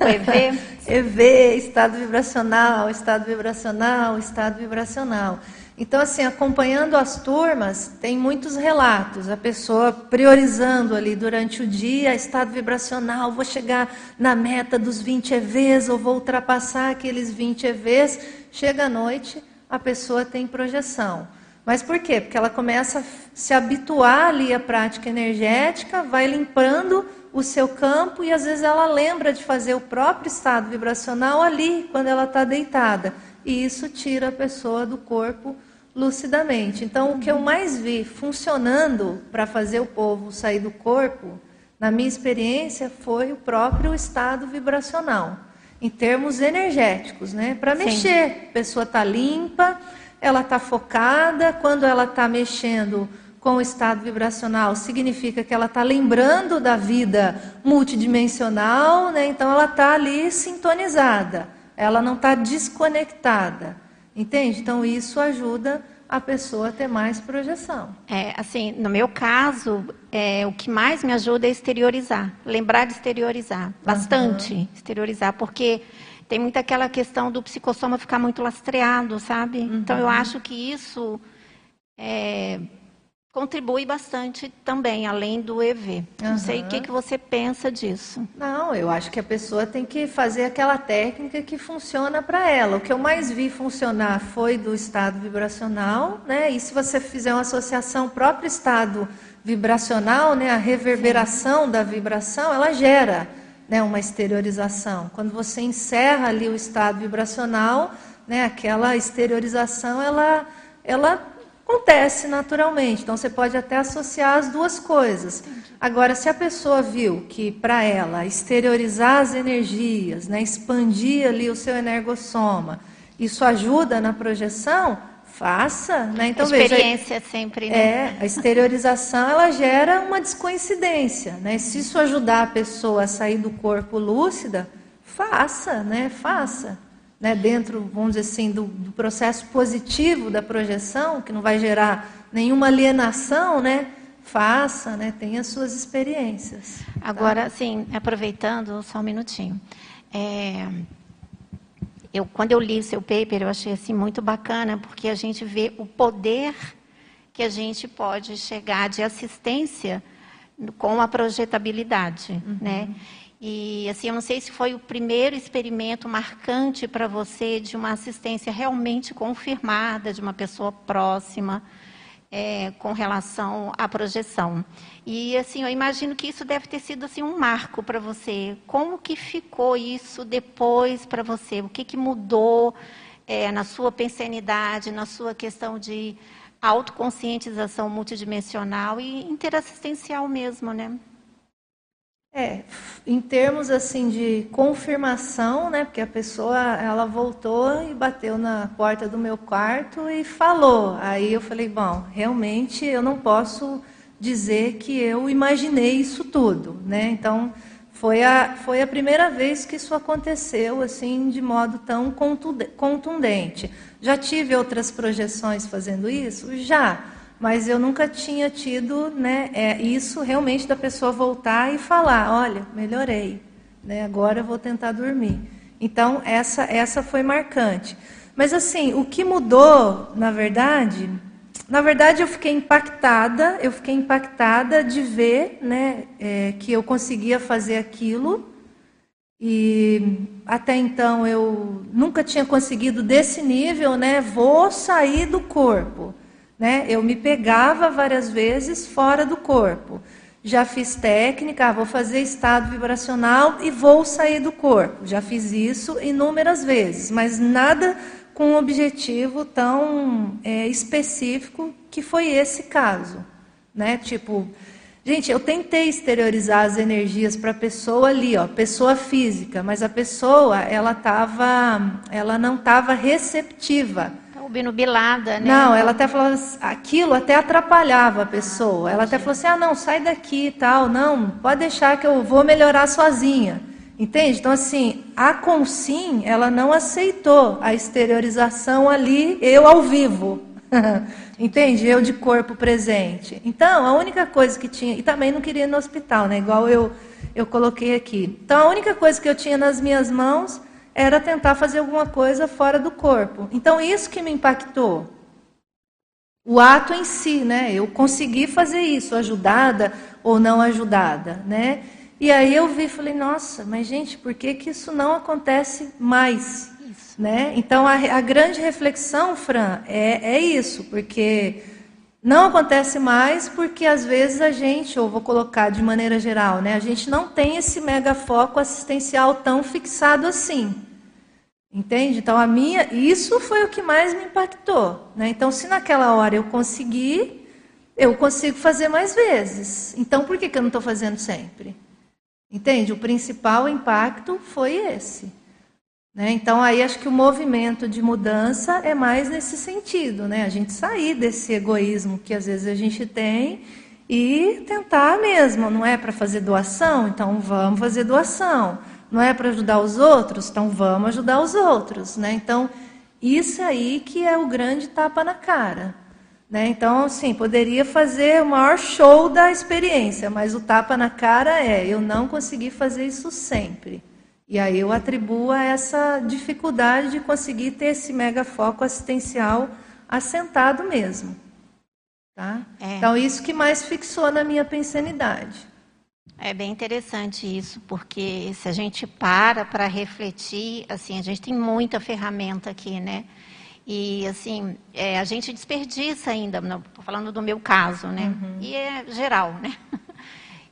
O EV?
EV, estado vibracional, estado vibracional, estado vibracional. Então, assim, acompanhando as turmas, tem muitos relatos. A pessoa priorizando ali durante o dia, estado vibracional, vou chegar na meta dos 20 EVs, ou vou ultrapassar aqueles 20 EVs. Chega à noite, a pessoa tem projeção. Mas por quê? Porque ela começa a se habituar ali à prática energética, vai limpando o seu campo e às vezes ela lembra de fazer o próprio estado vibracional ali, quando ela está deitada. E isso tira a pessoa do corpo lucidamente. Então, o que eu mais vi funcionando para fazer o povo sair do corpo, na minha experiência, foi o próprio estado vibracional, em termos energéticos, né? Para mexer, a pessoa está limpa, ela está focada, quando ela está mexendo com o estado vibracional, significa que ela está lembrando da vida multidimensional, né? então ela está ali sintonizada, ela não está desconectada. Entende? Então isso ajuda a pessoa a ter mais projeção.
É, assim, no meu caso, é, o que mais me ajuda é exteriorizar, lembrar de exteriorizar, bastante uhum. exteriorizar, porque tem muita aquela questão do psicossoma ficar muito lastreado, sabe? Uhum. Então eu uhum. acho que isso é, contribui bastante também, além do EV. Uhum. Não sei o que, que você pensa disso.
Não, eu acho que a pessoa tem que fazer aquela técnica que funciona para ela. O que eu mais vi funcionar foi do estado vibracional, né? E se você fizer uma associação próprio estado vibracional, né, a reverberação Sim. da vibração, ela gera né, uma exteriorização. Quando você encerra ali o estado vibracional, né, aquela exteriorização, ela, ela Acontece naturalmente, então você pode até associar as duas coisas. Agora, se a pessoa viu que para ela exteriorizar as energias, né, expandir ali o seu energossoma, isso ajuda na projeção, faça, né?
Então a experiência veja, sempre, né?
É, a exteriorização ela gera uma descoincidência, né? Se isso ajudar a pessoa a sair do corpo lúcida, faça, né? Faça né, dentro, vamos dizer assim, do, do, processo positivo da projeção, que não vai gerar nenhuma alienação, né, faça, né, tenha suas experiências.
Tá? Agora, assim, aproveitando, só um minutinho. É, eu, quando eu li seu paper, eu achei assim muito bacana, porque a gente vê o poder que a gente pode chegar de assistência com a projetabilidade, uhum. né? E assim, eu não sei se foi o primeiro experimento marcante para você de uma assistência realmente confirmada de uma pessoa próxima é, com relação à projeção. E assim, eu imagino que isso deve ter sido assim um marco para você. Como que ficou isso depois para você? O que, que mudou é, na sua pensanidade, na sua questão de autoconscientização multidimensional e interassistencial mesmo, né?
É, em termos assim de confirmação, né? Porque a pessoa ela voltou e bateu na porta do meu quarto e falou. Aí eu falei, bom, realmente eu não posso dizer que eu imaginei isso tudo, né? Então foi a, foi a primeira vez que isso aconteceu assim de modo tão contundente. Já tive outras projeções fazendo isso? Já mas eu nunca tinha tido né, é, isso realmente da pessoa voltar e falar, olha, melhorei, né, agora eu vou tentar dormir. Então, essa, essa foi marcante. Mas assim, o que mudou, na verdade, na verdade eu fiquei impactada, eu fiquei impactada de ver né, é, que eu conseguia fazer aquilo. E até então eu nunca tinha conseguido desse nível, né? Vou sair do corpo. Né? Eu me pegava várias vezes fora do corpo. Já fiz técnica, ah, vou fazer estado vibracional e vou sair do corpo. Já fiz isso inúmeras vezes, mas nada com um objetivo tão é, específico que foi esse caso. Né? Tipo, gente, eu tentei exteriorizar as energias para a pessoa ali, ó, pessoa física, mas a pessoa ela tava, ela não estava receptiva
obnubilada, né?
Não, ela até falou aquilo até atrapalhava a pessoa. Ela até falou assim: "Ah, não, sai daqui e tal, não, pode deixar que eu vou melhorar sozinha". Entende? Então assim, a Consim, ela não aceitou a exteriorização ali, eu ao vivo. Entende? Eu de corpo presente. Então, a única coisa que tinha, e também não queria ir no hospital, né? Igual eu eu coloquei aqui. Então, a única coisa que eu tinha nas minhas mãos era tentar fazer alguma coisa fora do corpo. Então, isso que me impactou. O ato em si, né? Eu consegui fazer isso, ajudada ou não ajudada, né? E aí eu vi e falei, nossa, mas gente, por que, que isso não acontece mais? Isso. Né? Então, a, a grande reflexão, Fran, é, é isso, porque não acontece mais porque às vezes a gente, ou vou colocar de maneira geral, né, a gente não tem esse mega foco assistencial tão fixado assim. Entende? Então a minha, isso foi o que mais me impactou. Né? Então, se naquela hora eu consegui, eu consigo fazer mais vezes. Então, por que, que eu não estou fazendo sempre? Entende? O principal impacto foi esse. Né? Então, aí acho que o movimento de mudança é mais nesse sentido, né? A gente sair desse egoísmo que às vezes a gente tem e tentar mesmo, não é para fazer doação? Então vamos fazer doação não é para ajudar os outros? Então vamos ajudar os outros, né? Então, isso aí que é o grande tapa na cara. Né? Então, assim, poderia fazer o maior show da experiência, mas o tapa na cara é eu não consegui fazer isso sempre. E aí eu atribuo a essa dificuldade de conseguir ter esse mega foco assistencial assentado mesmo. Tá? É. Então, isso que mais fixou na minha pensanidade.
É bem interessante isso, porque se a gente para para refletir, assim, a gente tem muita ferramenta aqui, né? E assim, é, a gente desperdiça ainda, estou falando do meu caso, né? Uhum. E é geral, né?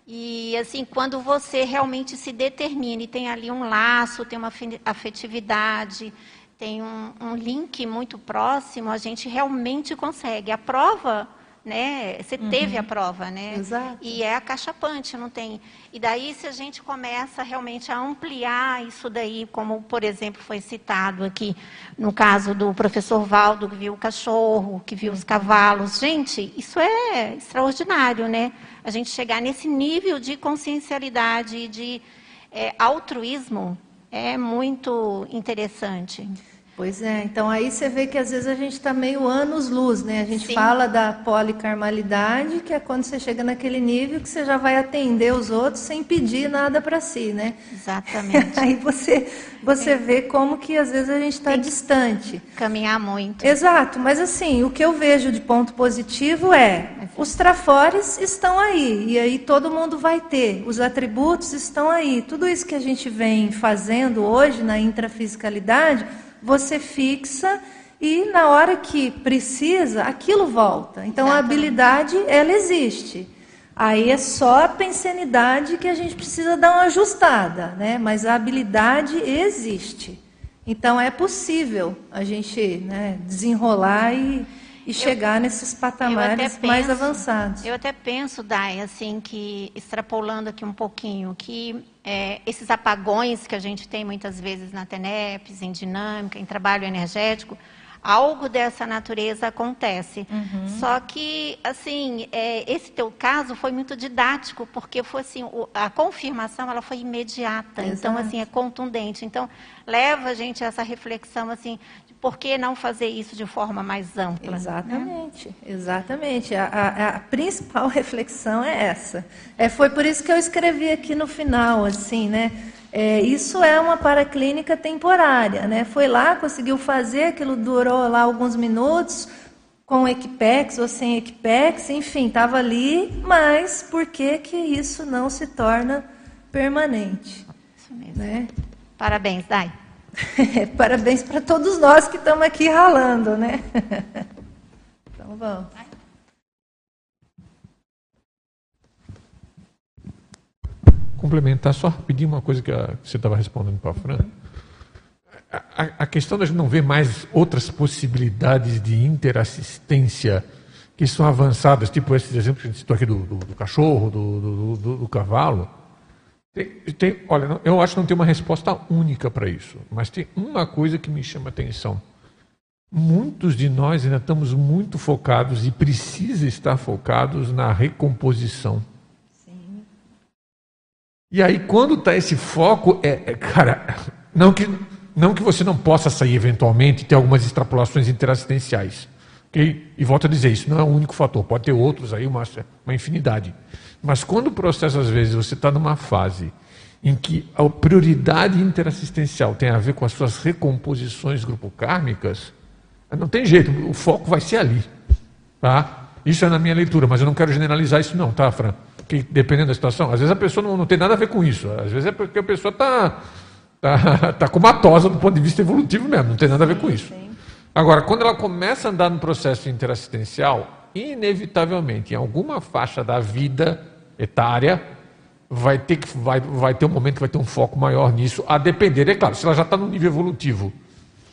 E assim, quando você realmente se determina e tem ali um laço, tem uma afetividade, tem um, um link muito próximo, a gente realmente consegue. A prova né? Você uhum. teve a prova, né?
Exato.
E é acachapante, não tem. E daí, se a gente começa realmente a ampliar isso daí, como, por exemplo, foi citado aqui, no caso do professor Valdo, que viu o cachorro, que viu os cavalos. Gente, isso é extraordinário, né? A gente chegar nesse nível de consciencialidade, de é, altruísmo, é muito interessante.
Pois é, então aí você vê que às vezes a gente está meio anos-luz, né? A gente
Sim.
fala da policarmalidade, que é quando você chega naquele nível que você já vai atender os outros sem pedir nada para si, né?
Exatamente.
Aí você, você vê como que às vezes a gente está distante.
Caminhar muito.
Exato, mas assim, o que eu vejo de ponto positivo é os trafores estão aí, e aí todo mundo vai ter, os atributos estão aí. Tudo isso que a gente vem fazendo hoje na intrafisicalidade, você fixa e na hora que precisa, aquilo volta. Então a
Exatamente.
habilidade, ela existe. Aí é só a pensenidade que a gente precisa dar uma ajustada, né? Mas a habilidade existe. Então é possível a gente né, desenrolar e, e chegar nesses patamares
até
mais
penso-
avançados.
Eu até penso, Dai, assim, que extrapolando aqui um pouquinho, que é, esses apagões que a gente tem muitas vezes na TENEPS, em dinâmica, em trabalho energético, algo dessa natureza acontece.
Uhum.
Só que, assim, é, esse teu caso foi muito didático, porque foi assim, o- a confirmação ela foi imediata, então
Exato.
assim é contundente. Então leva a gente a essa reflexão assim, por que não fazer isso de forma mais ampla? né?
Exatamente, exatamente. A, a- a principal reflexão é essa. É, foi por isso que eu escrevi aqui no final, assim, né? É, isso é uma paraclínica temporária, né? Foi lá, conseguiu fazer, aquilo durou lá alguns minutos, com equipex ou sem equipex, enfim, estava ali, mas por que que isso não se torna permanente,
Isso mesmo.
né?
Parabéns, Dai.
Parabéns para todos nós que estamos aqui ralando, né? Então vamos.
complementar só rapidinho uma coisa que, a- que você estava respondendo para a Fran. A, a- questão da gente não ver mais outras possibilidades de interassistência que são avançadas, tipo esses exemplos que a gente citou aqui do, do- do cachorro, do- do cavalo. Tem, tem- olha, eu acho que não tem uma resposta única para isso, mas tem uma coisa que me chama atenção. Muitos de nós ainda estamos muito focados e precisa estar focados na recomposição. E aí, quando está esse foco, é, é, cara, não que, não que você não possa sair eventualmente e ter algumas extrapolações interassistenciais. ok? E volto a dizer, isso não é o único fator, pode ter outros aí, uma, uma infinidade. Mas quando o processo, às vezes, você está numa fase em que a prioridade interassistencial tem a ver com as suas recomposições grupo-kármicas, não tem jeito, o foco vai ser ali. Tá? Isso é na minha leitura, mas eu não quero generalizar isso não, tá, Fran? Porque dependendo da situação, às vezes a pessoa não, não tem nada a ver com isso. Às vezes é porque a pessoa está tá, tá comatosa do ponto de vista evolutivo mesmo, não tem nada a ver com isso. Agora, quando ela começa a andar no processo interassistencial, inevitavelmente, em alguma faixa da vida etária, vai ter, que, vai, vai ter um momento que vai ter um foco maior nisso, a depender, é claro, se ela já está no nível evolutivo,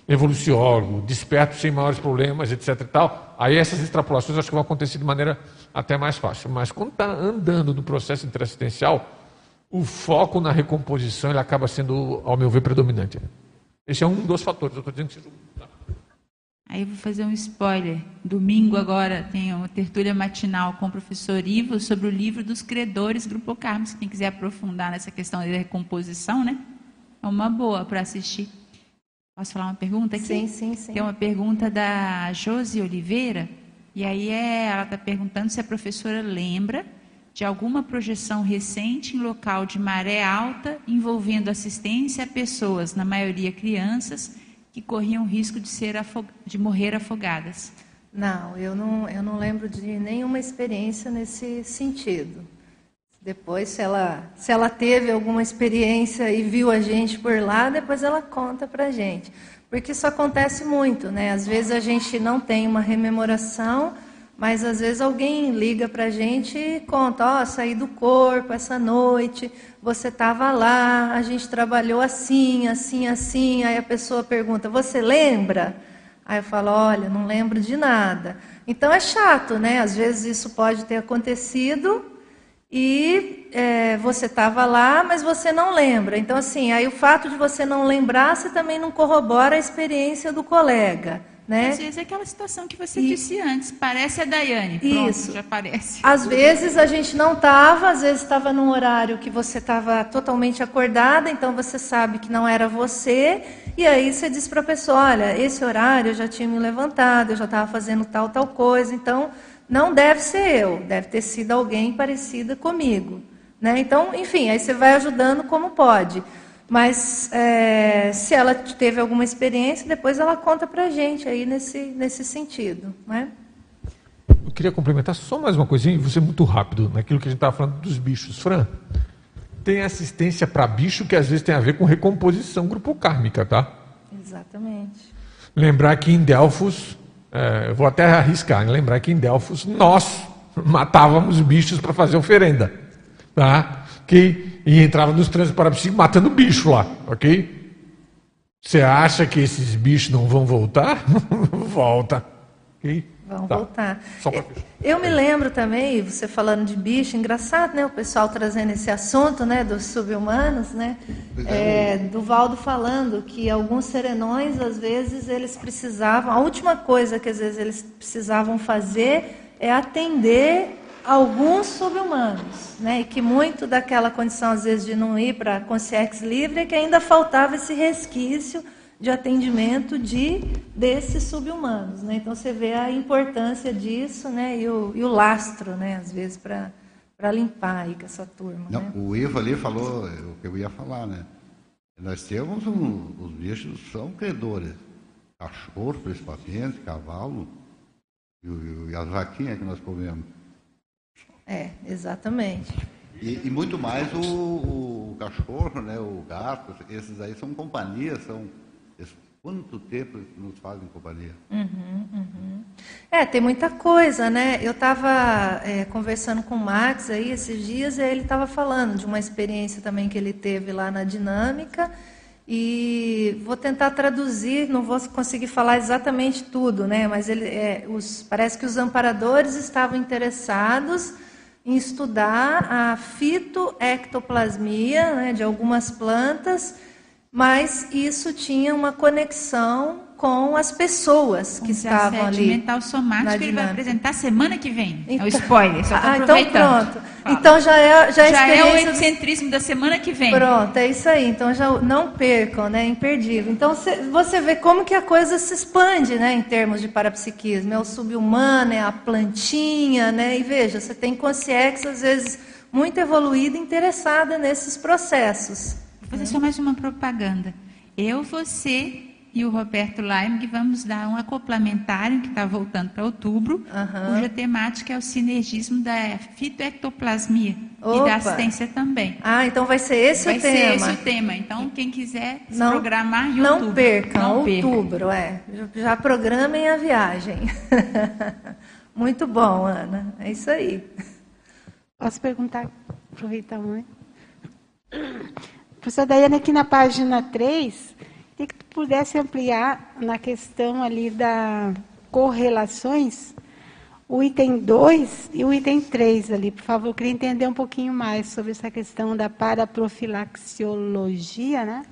evoluciólogo, desperto sem maiores problemas, etc. E tal, aí essas extrapolações acho que vão acontecer de maneira até mais fácil. Mas quando está andando no processo interassistencial, o foco na recomposição ele acaba sendo, ao meu ver, predominante. Esse é um dos fatores. Eu estou dizendo que seja um-
Aí eu vou fazer um spoiler. Domingo agora tem uma tertúlia matinal com o professor Ivo sobre o livro dos credores Grupo Carlos. Quem quiser aprofundar nessa questão da recomposição, né? É uma boa para assistir. Posso falar uma pergunta aqui?
Sim, sim, sim.
Tem uma pergunta da Josi Oliveira, e aí é, ela está perguntando se a professora lembra de alguma projeção recente em local de maré alta envolvendo assistência a pessoas, na maioria crianças, que corriam risco de, ser afog... de morrer afogadas.
Não, eu não, eu não lembro de nenhuma experiência nesse sentido. Depois, se ela, se ela teve alguma experiência e viu a gente por lá, depois ela conta para a gente. Porque isso acontece muito, né? Às vezes a gente não tem uma rememoração, mas às vezes alguém liga para a gente e conta: Ó, saí do corpo essa noite, você estava lá, a gente trabalhou assim, assim, assim. Aí a pessoa pergunta: Você lembra? Aí eu falo: Olha, não lembro de nada. Então é chato, né? Às vezes isso pode ter acontecido e é, você estava lá, mas você não lembra. Então, assim, aí o fato de você não lembrar, você também não corrobora a experiência do colega. Né?
Às vezes é aquela situação que você e... disse antes, parece a Daiane. Pronto, Isso. já parece.
Às vezes a gente não estava, às vezes estava num horário que você estava totalmente acordada, então você sabe que não era você, e aí você diz para a pessoa: olha, esse horário eu já tinha me levantado, eu já estava fazendo tal, tal coisa, então não deve ser eu, deve ter sido alguém parecida comigo. Né? Então, enfim, aí você vai ajudando como pode. Mas é, se ela teve alguma experiência, depois ela conta para a gente aí nesse, nesse sentido. Né?
Eu queria complementar só mais uma coisinha, você muito rápido, naquilo que a gente estava falando dos bichos. Fran, tem assistência para bicho que às vezes tem a ver com recomposição grupo kármica, tá?
Exatamente.
Lembrar que em Delfos, é, eu vou até arriscar, lembrar que em Delfos nós matávamos bichos para fazer oferenda, tá? Que e entrava nos trânsitos parapsíquicos matando bicho lá, ok? Você acha que esses bichos não vão voltar? Volta.
Okay? Vão tá. voltar. Eu, eu me lembro também, você falando de bicho, engraçado, né? O pessoal trazendo esse assunto, né? Dos subhumanos, né? É, do Valdo falando que alguns serenões, às vezes, eles precisavam. A última coisa que às vezes eles precisavam fazer é atender alguns subhumanos, né? E que muito daquela condição, às vezes, de não ir para a consciência livre é que ainda faltava esse resquício de atendimento de desses subhumanos, né? Então você vê a importância disso, né? E o, e o lastro, né? Às vezes para para limpar aí com essa turma.
Não,
né?
O Ivo ali falou o que eu ia falar, né? Nós temos um, os bichos são credores, cachorro principalmente, cavalo e, e as vaquinhas que nós comemos.
É, exatamente.
E, e muito mais o, o, cachorro, né, o gato, esses aí são companhias, são. Quanto tempo nos fazem companhia?
Uhum, uhum. É, tem muita coisa, né? Eu estava é, conversando com o Max aí esses dias e ele estava falando de uma experiência também que ele teve lá na dinâmica. E vou tentar traduzir, não vou conseguir falar exatamente tudo, né? Mas ele, é, os, parece que os amparadores estavam interessados em estudar a fitoectoplasmia né, de algumas plantas, mas isso tinha uma conexão com as pessoas que estavam ali.
mental somático ele vai apresentar semana que vem. Então, é o então, spoiler, só
ah, então pronto. Fala. Então já é já, é
já é o egocentrismo da semana que vem.
Pronto, é isso aí. Então já não percam, né? Imperdível. Então você vê como que a coisa se expande, né? Em termos de parapsiquismo, é o subhumano, é a plantinha, né? E veja, você tem consciência às vezes muito evoluída, interessada nesses processos.
Vou fazer né? só mais uma propaganda. Eu, você e o Roberto Laim, que vamos dar um acoplamentário que está voltando para outubro, uhum. cuja temática é o sinergismo da fitoectoplasmia Opa. e da assistência também.
Ah, então vai ser esse
vai
o tema.
Vai ser esse o tema. Então, quem quiser se não, programar em
não
outubro.
Percam, não percam, outubro, é. Já programem a viagem. Muito bom, Ana. É isso aí.
Posso perguntar? Aproveitar muito. Professora Daiane, aqui na página 3, Queria que tu pudesse ampliar na questão ali da correlações, o item 2 e o item 3 ali, por favor. Eu queria entender um pouquinho mais sobre essa questão da paraprofilaxiologia, né?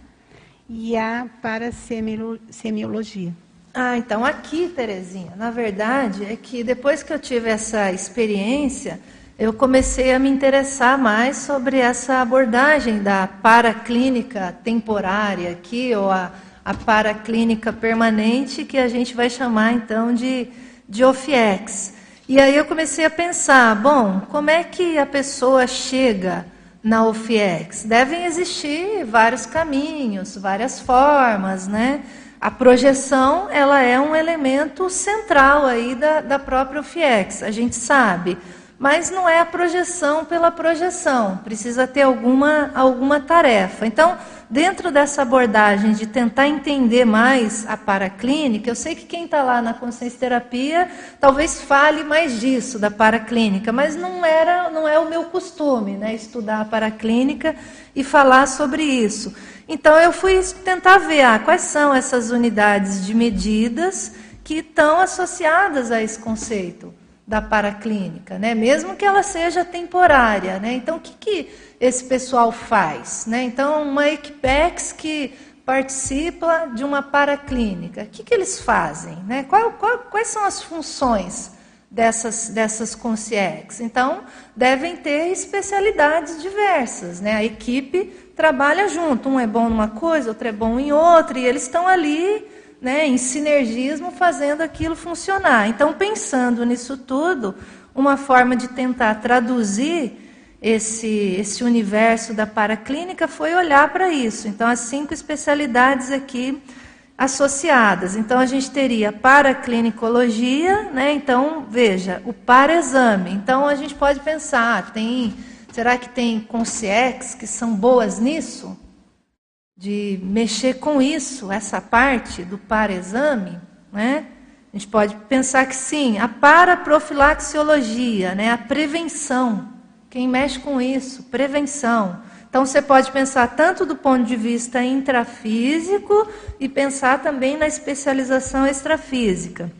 E a parasemiologia.
Ah, então aqui, Terezinha, na verdade é que depois que eu tive essa experiência, eu comecei a me interessar mais sobre essa abordagem da paraclínica temporária aqui, ou a, a paraclínica permanente, que a gente vai chamar então de, de OFIEX. E aí eu comecei a pensar, bom, como é que a pessoa chega na OFIEX? Devem existir vários caminhos, várias formas, né? A projeção, ela é um elemento central aí da, da própria OFIEX, a gente sabe mas não é a projeção pela projeção, precisa ter alguma, alguma tarefa. Então, dentro dessa abordagem de tentar entender mais a paraclínica, eu sei que quem está lá na consciência terapia talvez fale mais disso, da paraclínica, mas não, era, não é o meu costume né, estudar a paraclínica e falar sobre isso. Então, eu fui tentar ver ah, quais são essas unidades de medidas que estão associadas a esse conceito da paraclínica, né? mesmo que ela seja temporária. Né? Então, o que, que esse pessoal faz? Né? Então, uma Equipex que participa de uma paraclínica. O que, que eles fazem? Né? Qual, qual, quais são as funções dessas, dessas consciex? Então, devem ter especialidades diversas. Né? A equipe trabalha junto, um é bom numa coisa, outro é bom em outra, e eles estão ali né, em sinergismo fazendo aquilo funcionar. Então, pensando nisso tudo, uma forma de tentar traduzir esse, esse universo da paraclínica foi olhar para isso. Então, as cinco especialidades aqui associadas. Então, a gente teria paraclinicologia, né? Então, veja, o para-exame. Então, a gente pode pensar, tem, será que tem consciex que são boas nisso? De mexer com isso, essa parte do para-exame, né? A gente pode pensar que sim, a paraprofilaxiologia, né? A prevenção. Quem mexe com isso? Prevenção. Então você pode pensar tanto do ponto de vista intrafísico e pensar também na especialização extrafísica.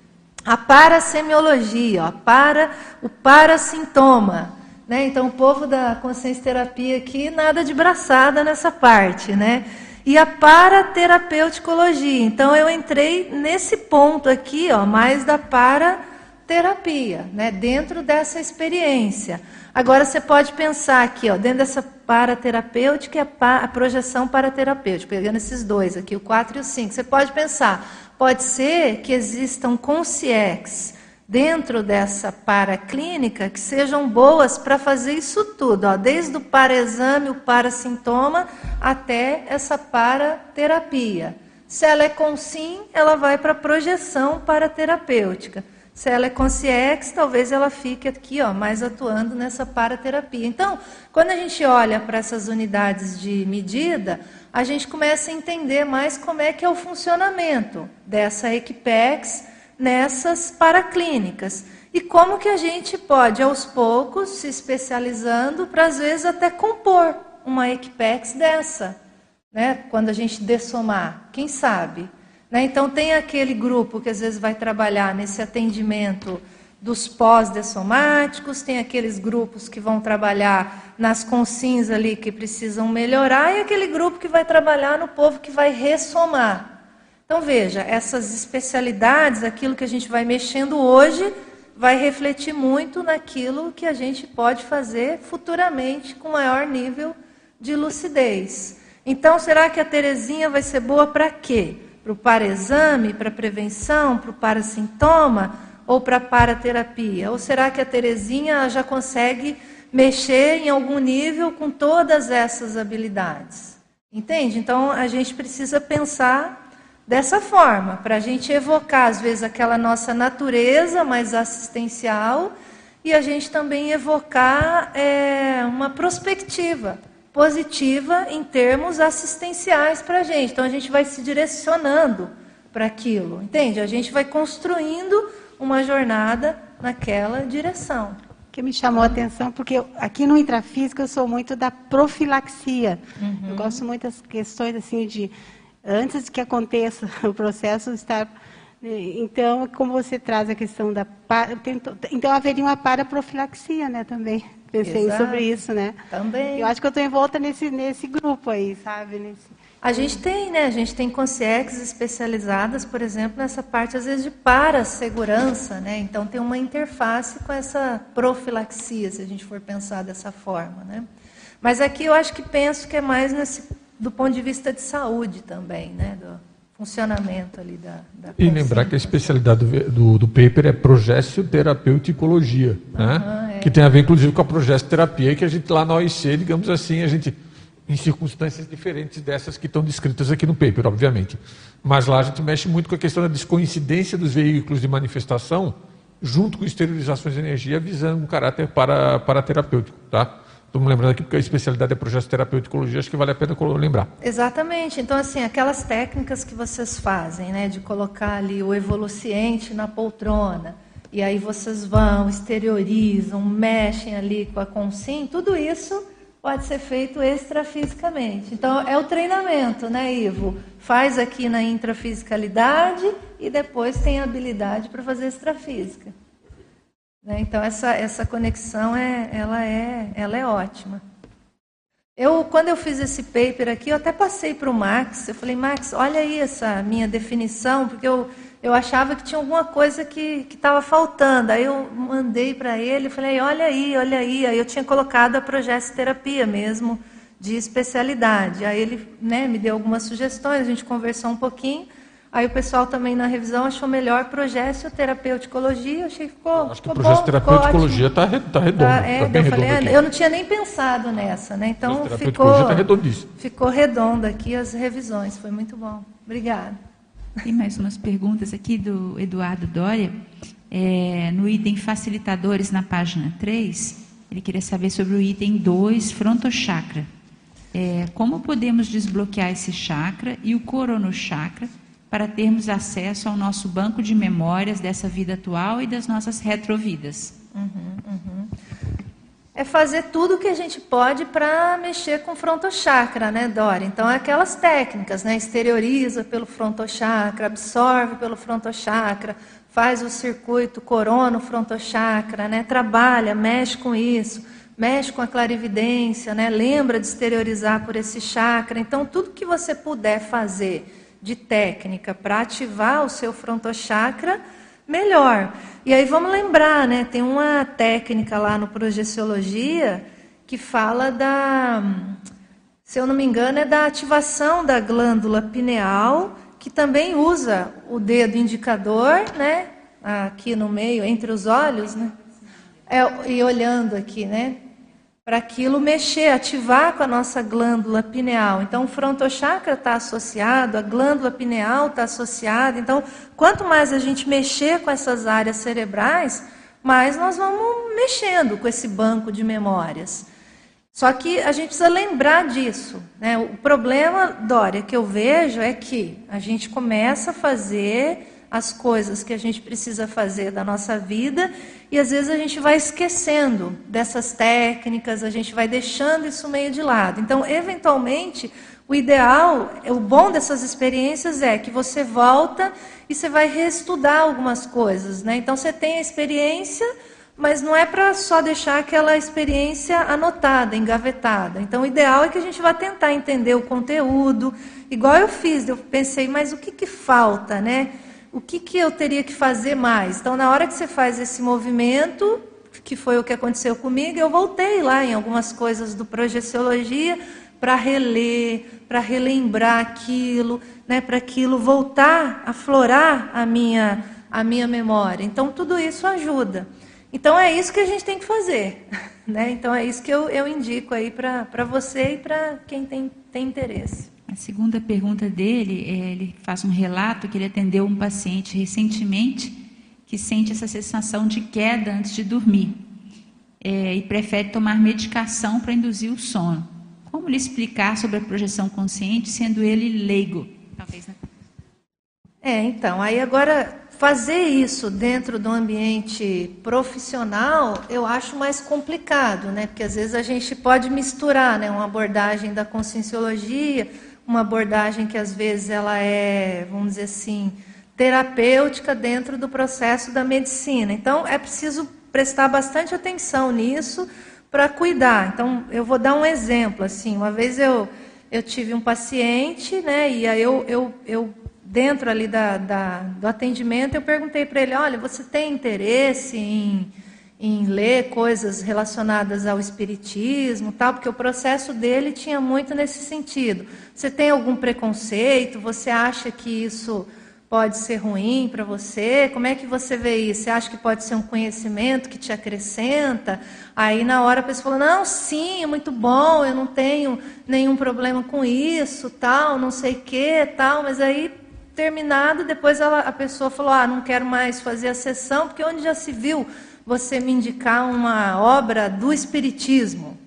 A parasemiologia, ó, para, o parasintoma. Né? Então o povo da consciência terapia aqui, nada de braçada nessa parte. Né? E a paraterapeuticologia. Então eu entrei nesse ponto aqui, ó, mais da paraterapia, né? dentro dessa experiência. Agora você pode pensar aqui, ó, dentro dessa paraterapêutica e a, a projeção paraterapêutica, pegando esses dois aqui, o 4 e o 5. Você pode pensar, pode ser que existam consciex dentro dessa paraclínica que sejam boas para fazer isso tudo, ó, desde o para-exame, o para-sintoma, até essa paraterapia. Se ela é com sim, ela vai para projeção paraterapêutica. Se ela é consciex, talvez ela fique aqui, ó, mais atuando nessa paraterapia. Então, quando a gente olha para essas unidades de medida, a gente começa a entender mais como é que é o funcionamento dessa Equipex nessas paraclínicas. E como que a gente pode, aos poucos, se especializando para, às vezes, até compor uma Equipex dessa. Né? Quando a gente dessomar, quem sabe? Né? Então, tem aquele grupo que às vezes vai trabalhar nesse atendimento dos pós-dessomáticos, tem aqueles grupos que vão trabalhar nas consins ali que precisam melhorar, e aquele grupo que vai trabalhar no povo que vai ressomar. Então, veja, essas especialidades, aquilo que a gente vai mexendo hoje, vai refletir muito naquilo que a gente pode fazer futuramente com maior nível de lucidez. Então, será que a Terezinha vai ser boa para quê? para o para-exame, para prevenção, para o para-sintoma ou para paraterapia? Ou será que a Terezinha já consegue mexer em algum nível com todas essas habilidades? Entende? Então a gente precisa pensar dessa forma, para a gente evocar, às vezes, aquela nossa natureza mais assistencial e a gente também evocar é, uma perspectiva positiva em termos assistenciais para a gente. Então a gente vai se direcionando para aquilo, entende? A gente vai construindo uma jornada naquela direção.
Que me chamou a atenção, porque aqui no intrafísico eu sou muito da profilaxia. Uhum. Eu gosto muito das questões assim de antes que aconteça o processo estar então, como você traz a questão da então haveria uma paraprofilaxia, né, também. Pensei Exato. sobre isso, né?
Também.
Eu acho que eu estou envolta nesse, nesse grupo aí, sabe? Nesse...
A gente tem, né? A gente tem consciex especializadas, por exemplo, nessa parte, às vezes, de para-segurança, né? Então, tem uma interface com essa profilaxia, se a gente for pensar dessa forma, né? Mas aqui eu acho que penso que é mais nesse, do ponto de vista de saúde também, né? Do funcionamento ali da, da
E lembrar que a especialidade do, do, do paper é progessioterapeuticologia, né? que tem a ver inclusive com a progestoterapia, que a gente lá na OIC, digamos assim, a gente em circunstâncias diferentes dessas que estão descritas aqui no paper, obviamente. Mas lá a gente mexe muito com a questão da descoincidência dos veículos de manifestação, junto com esterilizações de energia, visando um caráter para, para terapêutico, tá? Estou me lembrando aqui porque a especialidade é projeto terapêutico acho que vale a pena lembrar.
Exatamente. Então, assim, aquelas técnicas que vocês fazem, né, de colocar ali o evoluciente na poltrona, e aí vocês vão, exteriorizam, mexem ali com a consim, tudo isso pode ser feito extrafisicamente. Então, é o treinamento, né, Ivo? Faz aqui na intrafisicalidade e depois tem habilidade para fazer extrafísica. Né? Então, essa, essa conexão é, ela é, ela é ótima. Eu, quando eu fiz esse paper aqui, eu até passei para o Max. Eu falei, Max, olha aí essa minha definição, porque eu, eu achava que tinha alguma coisa que estava faltando. Aí eu mandei para ele, falei, olha aí, olha aí. Aí eu tinha colocado a terapia mesmo, de especialidade. Aí ele né, me deu algumas sugestões, a gente conversou um pouquinho. Aí o pessoal também na revisão achou melhor progesterapeuticologia, achei que ficou.
Acho que progesterapeuticologia está tá redondo. Tá,
é,
tá bem
eu, falei,
redondo
é, eu não tinha nem pensado nessa, né? Então ficou.
Tá redondíssimo.
Ficou redonda aqui as revisões, foi muito bom. Obrigada.
Tem mais umas perguntas aqui do Eduardo Dória. É, no item facilitadores na página 3, ele queria saber sobre o item 2, frontochakra. É, como podemos desbloquear esse chakra e o coronochakra para termos acesso ao nosso banco de memórias dessa vida atual e das nossas retrovidas.
Uhum, uhum. É fazer tudo o que a gente pode para mexer com o frontochakra, né, Dora? Então, é aquelas técnicas, né? Exterioriza pelo frontochakra, absorve pelo frontochakra, faz o circuito corona o frontochakra, né? Trabalha, mexe com isso, mexe com a clarividência, né? Lembra de exteriorizar por esse chakra. Então, tudo que você puder fazer de técnica para ativar o seu frontochakra, melhor. E aí vamos lembrar, né? Tem uma técnica lá no Projeciologia que fala da, se eu não me engano, é da ativação da glândula pineal, que também usa o dedo indicador, né? Aqui no meio, entre os olhos, né? É, e olhando aqui, né? Para aquilo mexer, ativar com a nossa glândula pineal. Então, o frontochakra está associado, a glândula pineal está associada. Então, quanto mais a gente mexer com essas áreas cerebrais, mais nós vamos mexendo com esse banco de memórias. Só que a gente precisa lembrar disso. Né? O problema, Dória, que eu vejo é que a gente começa a fazer as coisas que a gente precisa fazer da nossa vida e às vezes a gente vai esquecendo dessas técnicas, a gente vai deixando isso meio de lado. Então, eventualmente, o ideal, o bom dessas experiências é que você volta e você vai reestudar algumas coisas, né? Então você tem a experiência, mas não é para só deixar aquela experiência anotada, engavetada. Então o ideal é que a gente vá tentar entender o conteúdo, igual eu fiz, eu pensei, mas o que, que falta, né? O que, que eu teria que fazer mais? Então, na hora que você faz esse movimento, que foi o que aconteceu comigo, eu voltei lá em algumas coisas do Projeciologia para reler, para relembrar aquilo, né, para aquilo voltar a florar a minha, a minha memória. Então, tudo isso ajuda. Então, é isso que a gente tem que fazer. Né? Então, é isso que eu, eu indico aí para você e para quem tem, tem interesse.
A segunda pergunta dele, é, ele faz um relato que ele atendeu um paciente recentemente que sente essa sensação de queda antes de dormir é, e prefere tomar medicação para induzir o sono. Como lhe explicar sobre a projeção consciente, sendo ele leigo? Talvez, né?
É, então, aí agora fazer isso dentro do ambiente profissional, eu acho mais complicado, né? Porque às vezes a gente pode misturar, né, uma abordagem da conscienciologia uma abordagem que às vezes ela é, vamos dizer assim, terapêutica dentro do processo da medicina. Então é preciso prestar bastante atenção nisso para cuidar. Então eu vou dar um exemplo assim. Uma vez eu eu tive um paciente, né? E aí eu, eu, eu dentro ali da, da do atendimento eu perguntei para ele, olha, você tem interesse em em ler coisas relacionadas ao espiritismo, tal, porque o processo dele tinha muito nesse sentido. Você tem algum preconceito? Você acha que isso pode ser ruim para você? Como é que você vê isso? Você acha que pode ser um conhecimento que te acrescenta? Aí na hora a pessoa falou: "Não, sim, é muito bom, eu não tenho nenhum problema com isso, tal, não sei que, tal", mas aí terminado, depois ela, a pessoa falou: "Ah, não quero mais fazer a sessão, porque onde já se viu você me indicar uma obra do Espiritismo.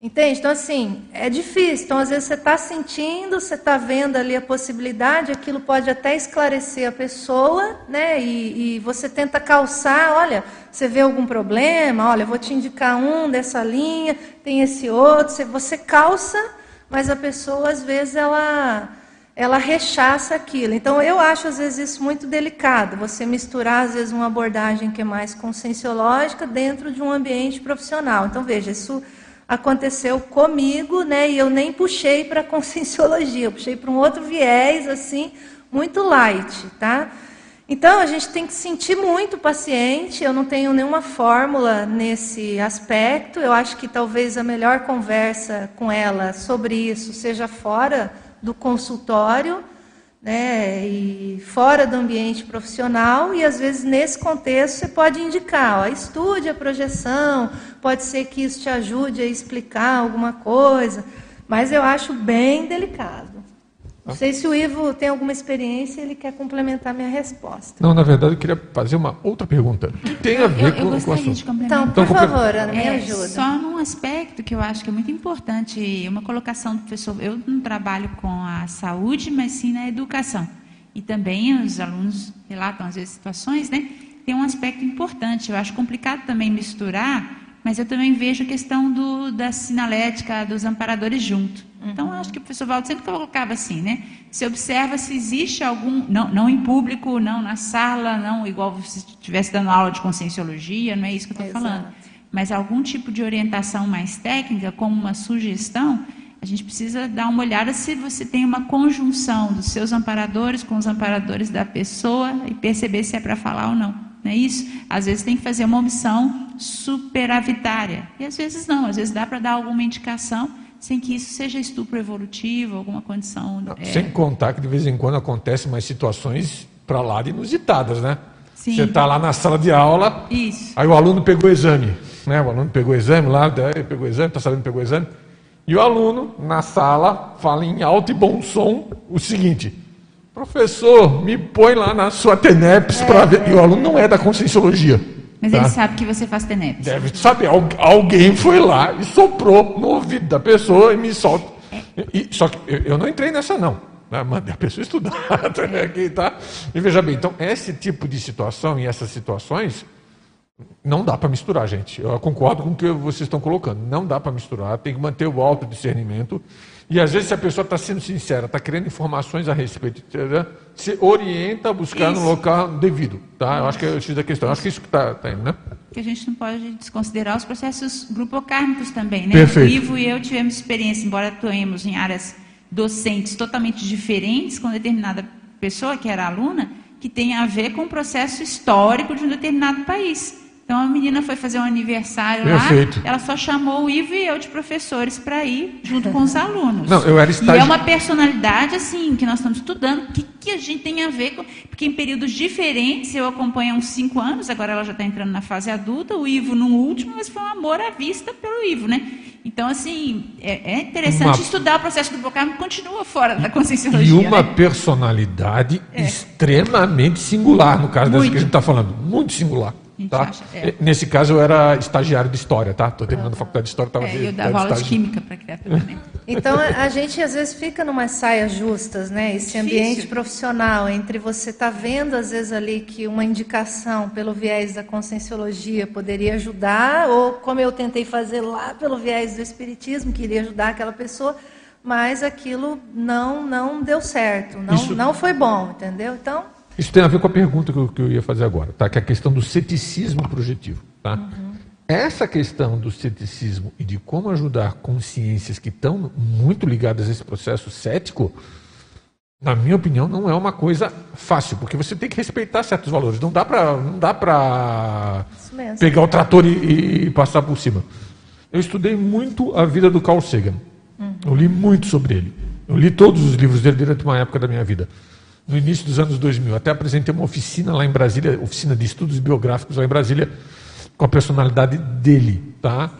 Entende? Então, assim, é difícil. Então, às vezes, você está sentindo, você está vendo ali a possibilidade, aquilo pode até esclarecer a pessoa, né? E, e, você tenta calçar, olha, você vê algum problema, olha, vou te indicar um dessa linha, tem esse outro. Você calça, mas a pessoa, às vezes, ela ela rechaça aquilo. Então, eu acho, às vezes, isso muito delicado, você misturar, às vezes, uma abordagem que é mais conscienciológica dentro de um ambiente profissional. Então, veja, isso aconteceu comigo, né? E eu nem puxei para conscienciologia, eu puxei para um outro viés, assim, muito light, tá? Então a gente tem que sentir muito o paciente. Eu não tenho nenhuma fórmula nesse aspecto. Eu acho que talvez a melhor conversa com ela sobre isso seja fora do consultório né, e fora do ambiente profissional, e às vezes nesse contexto você pode indicar, ó, estude a projeção, pode ser que isso te ajude a explicar alguma coisa, mas eu acho bem delicado. Não sei se o Ivo tem alguma experiência e ele quer complementar minha resposta.
Não, na verdade, eu queria fazer uma outra pergunta. Que tem a ver
eu, eu
com, com o assunto.
de complementar.
Então, por
Então,
favor, Ana, me
É,
ajuda.
Só num aspecto que eu acho que é muito importante, uma colocação do professor. Eu não trabalho com a saúde, mas sim na educação. E também os alunos relatam, às vezes, situações, né? Tem um aspecto importante. Eu acho complicado também misturar, mas eu também vejo a questão do, da sinalética, dos amparadores junto. Então, eu acho que o professor Valdo sempre colocava assim, né? Você observa se existe algum, não, não em público, não na sala, não igual você estivesse dando aula de conscienciologia, não é isso que eu estou
Exato.
falando mas algum tipo de orientação mais técnica, como uma sugestão, a gente precisa dar uma olhada se você tem uma conjunção dos seus amparadores com os amparadores da pessoa e perceber se é para falar ou não. Não é isso? Às vezes tem que fazer uma omissão superavitária. E às vezes não, às vezes dá para dar alguma indicação sem que isso seja estupro evolutivo, alguma condição. é,
Sem contar que de vez em quando acontecem mais situações para lá de inusitadas, né?
Sim.
Você está lá na sala de aula,
Isso.
aí o aluno pegou o exame, né? O aluno pegou o exame lá, daí pegou o exame, está sabendo que pegou o exame. E o aluno, na sala, fala em alto e bom som o seguinte: professor, me põe lá na sua TENEPS para ver. E o aluno não é da conscienciologia.
Mas
tá?
ele sabe que você faz TENEPS.
Deve saber, al- alguém foi lá e soprou no ouvido da pessoa e me solta. E- só que eu, não entrei nessa, não. né? Mandei a pessoa estudar até aqui, tá? E veja bem, então, esse tipo de situação e essas situações não dá para misturar, gente. Eu concordo com o que vocês estão colocando. Não dá para misturar, tem que manter o autodiscernimento. E às vezes, se a pessoa está sendo sincera, está querendo informações a respeito, se orienta a buscar no
Isso.
local devido. Tá? Eu acho que é o X da questão. Eu acho que isso que está tá indo, né?
que a gente não pode desconsiderar os processos grupocármicos também, né?
Perfeito.
O Ivo e eu tivemos experiência, embora atuemos em áreas docentes totalmente diferentes com determinada pessoa que era aluna, que tem a ver com o processo histórico de um determinado país. Então a menina foi fazer um aniversário
Perfeito.
lá, ela só chamou o Ivo e eu de professores para ir junto com os alunos.
Não, eu era
E
estagi-
é uma personalidade assim que nós estamos estudando. O que, que a gente tem a ver com. Porque em períodos diferentes, eu acompanho há uns cinco anos, agora ela já está entrando na fase adulta, o Ivo no último, mas foi um amor à vista pelo Ivo, né? Então, assim, é, é interessante
Uma-
estudar o processo do Bocarmo, continua fora da
E
conscienciologia.
uma
né?
personalidade extremamente singular, no caso dessa
Muito.
que a gente está falando. Muito singular. Tá?
acha, é.
Nesse caso, eu era estagiário de História, tá? Estou terminando a faculdade de História, estava
É, eu dava aula de química para criatura, né?
Então a gente às vezes fica numas saias justas, né? Esse
Difícil.
ambiente profissional entre você estar vendo às vezes ali que uma indicação pelo viés da conscienciologia poderia ajudar, ou como eu tentei fazer lá pelo viés do espiritismo, que iria ajudar aquela pessoa, mas aquilo não não deu certo, não
Isso-
não foi bom, entendeu? Então
Isso tem a ver com a pergunta que eu, que eu ia fazer agora, tá? que é a questão do ceticismo projetivo. Tá? Essa questão do ceticismo e de como ajudar consciências que estão muito ligadas a esse processo cético, na minha opinião, não é uma coisa fácil, porque você tem que respeitar certos valores. Não dá para não dá para pegar o trator e, e passar por cima. Eu estudei muito a vida do Carl Sagan. Eu li muito sobre ele. Eu li todos os livros dele durante uma época da minha vida. No início dos anos 2000. Até apresentei uma oficina lá em Brasília, oficina de estudos biográficos lá em Brasília, com a personalidade dele. Tá?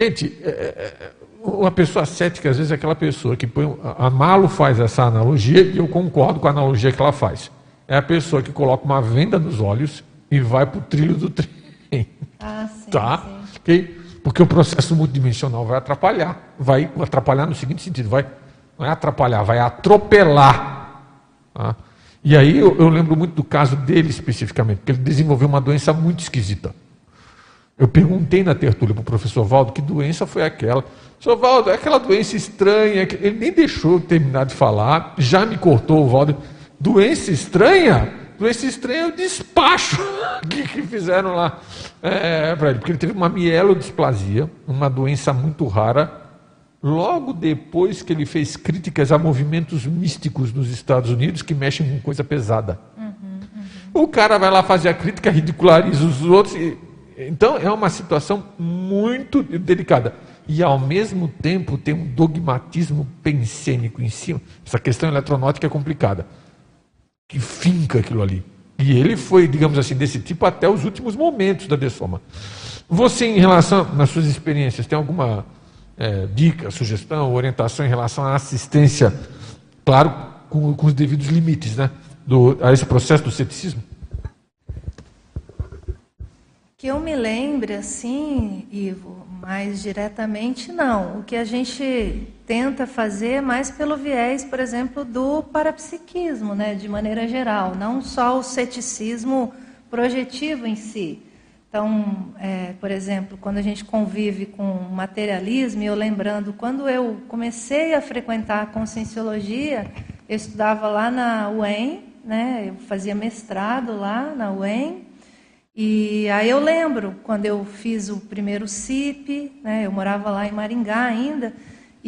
Gente, é, é, uma pessoa cética, às vezes, é aquela pessoa que põe. A Malo faz essa analogia e eu concordo com a analogia que ela faz. É a pessoa que coloca uma venda nos olhos e vai para o trilho do trem.
ah, sim,
Tá?
sim.
Ok? Porque o processo multidimensional vai atrapalhar. Vai atrapalhar no seguinte sentido: vai, não é atrapalhar, vai atropelar. Tá? E aí eu, eu lembro muito do caso dele especificamente, porque ele desenvolveu uma doença muito esquisita. Eu perguntei na tertúlia para o professor Valdo que doença foi aquela. Professor Valdo, é aquela doença estranha. que-" Ele nem deixou eu terminar de falar, já me cortou o Valdo. Doença estranha? Esse trem eu despacho que, que fizeram lá é, para ele, porque ele teve uma mielodisplasia, uma doença muito rara, logo depois que ele fez críticas a movimentos místicos nos Estados Unidos que mexem com coisa pesada. Uhum, uhum. O cara vai lá fazer a crítica, ridiculariza os outros. E, então é uma situação muito delicada. E ao mesmo tempo tem um dogmatismo pensênico em cima. Essa questão eletronótica é complicada. Que finca aquilo ali. E ele foi, digamos assim, desse tipo até os últimos momentos da dessoma. Você, em relação, nas suas experiências, tem alguma é, dica, sugestão, orientação em relação à assistência, claro, com, com os devidos limites, né, do, a esse processo do ceticismo?
Que eu me lembre, assim, Ivo, mais diretamente não. O que a gente tenta fazer é mais pelo viés, por exemplo, do parapsiquismo, né, de maneira geral, não só o ceticismo projetivo em si. Então, é, por exemplo, quando a gente convive com materialismo, eu lembrando, quando eu comecei a frequentar a conscienciologia, eu estudava lá na UEM, né, eu fazia mestrado lá na UEM, e aí eu lembro, quando eu fiz o primeiro CIP, né, eu morava lá em Maringá ainda,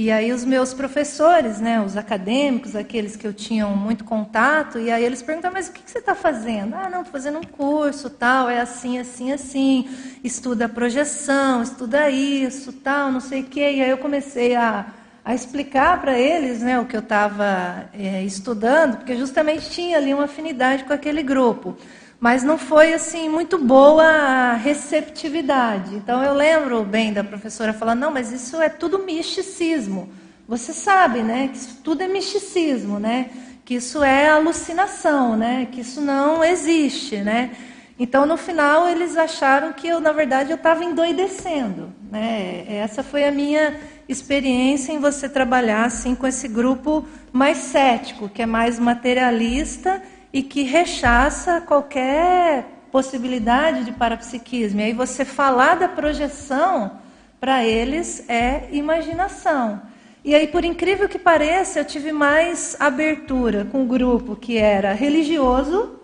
e aí os meus professores, né, os acadêmicos, aqueles que eu tinha muito contato, e aí eles perguntavam, mas o que, você está fazendo? Ah, não, estou fazendo um curso, tal, é assim, assim, assim, estuda projeção, estuda isso, tal, não sei o quê. E aí eu comecei a, a explicar para eles né, o que eu estava é, estudando, porque justamente tinha ali uma afinidade com aquele grupo mas não foi assim muito boa a receptividade. Então eu lembro bem da professora falando: "Não, mas isso é tudo misticismo". Você sabe, né, que isso tudo é misticismo, né? Que isso é alucinação, né? Que isso não existe, né? Então no final eles acharam que eu, na verdade, eu estava endoidecendo, né? Essa foi a minha experiência em você trabalhar assim com esse grupo mais cético, que é mais materialista e que rechaça qualquer possibilidade de parapsiquismo. E aí você falar da projeção para eles é imaginação. E aí, por incrível que pareça, eu tive mais abertura com o grupo que era religioso,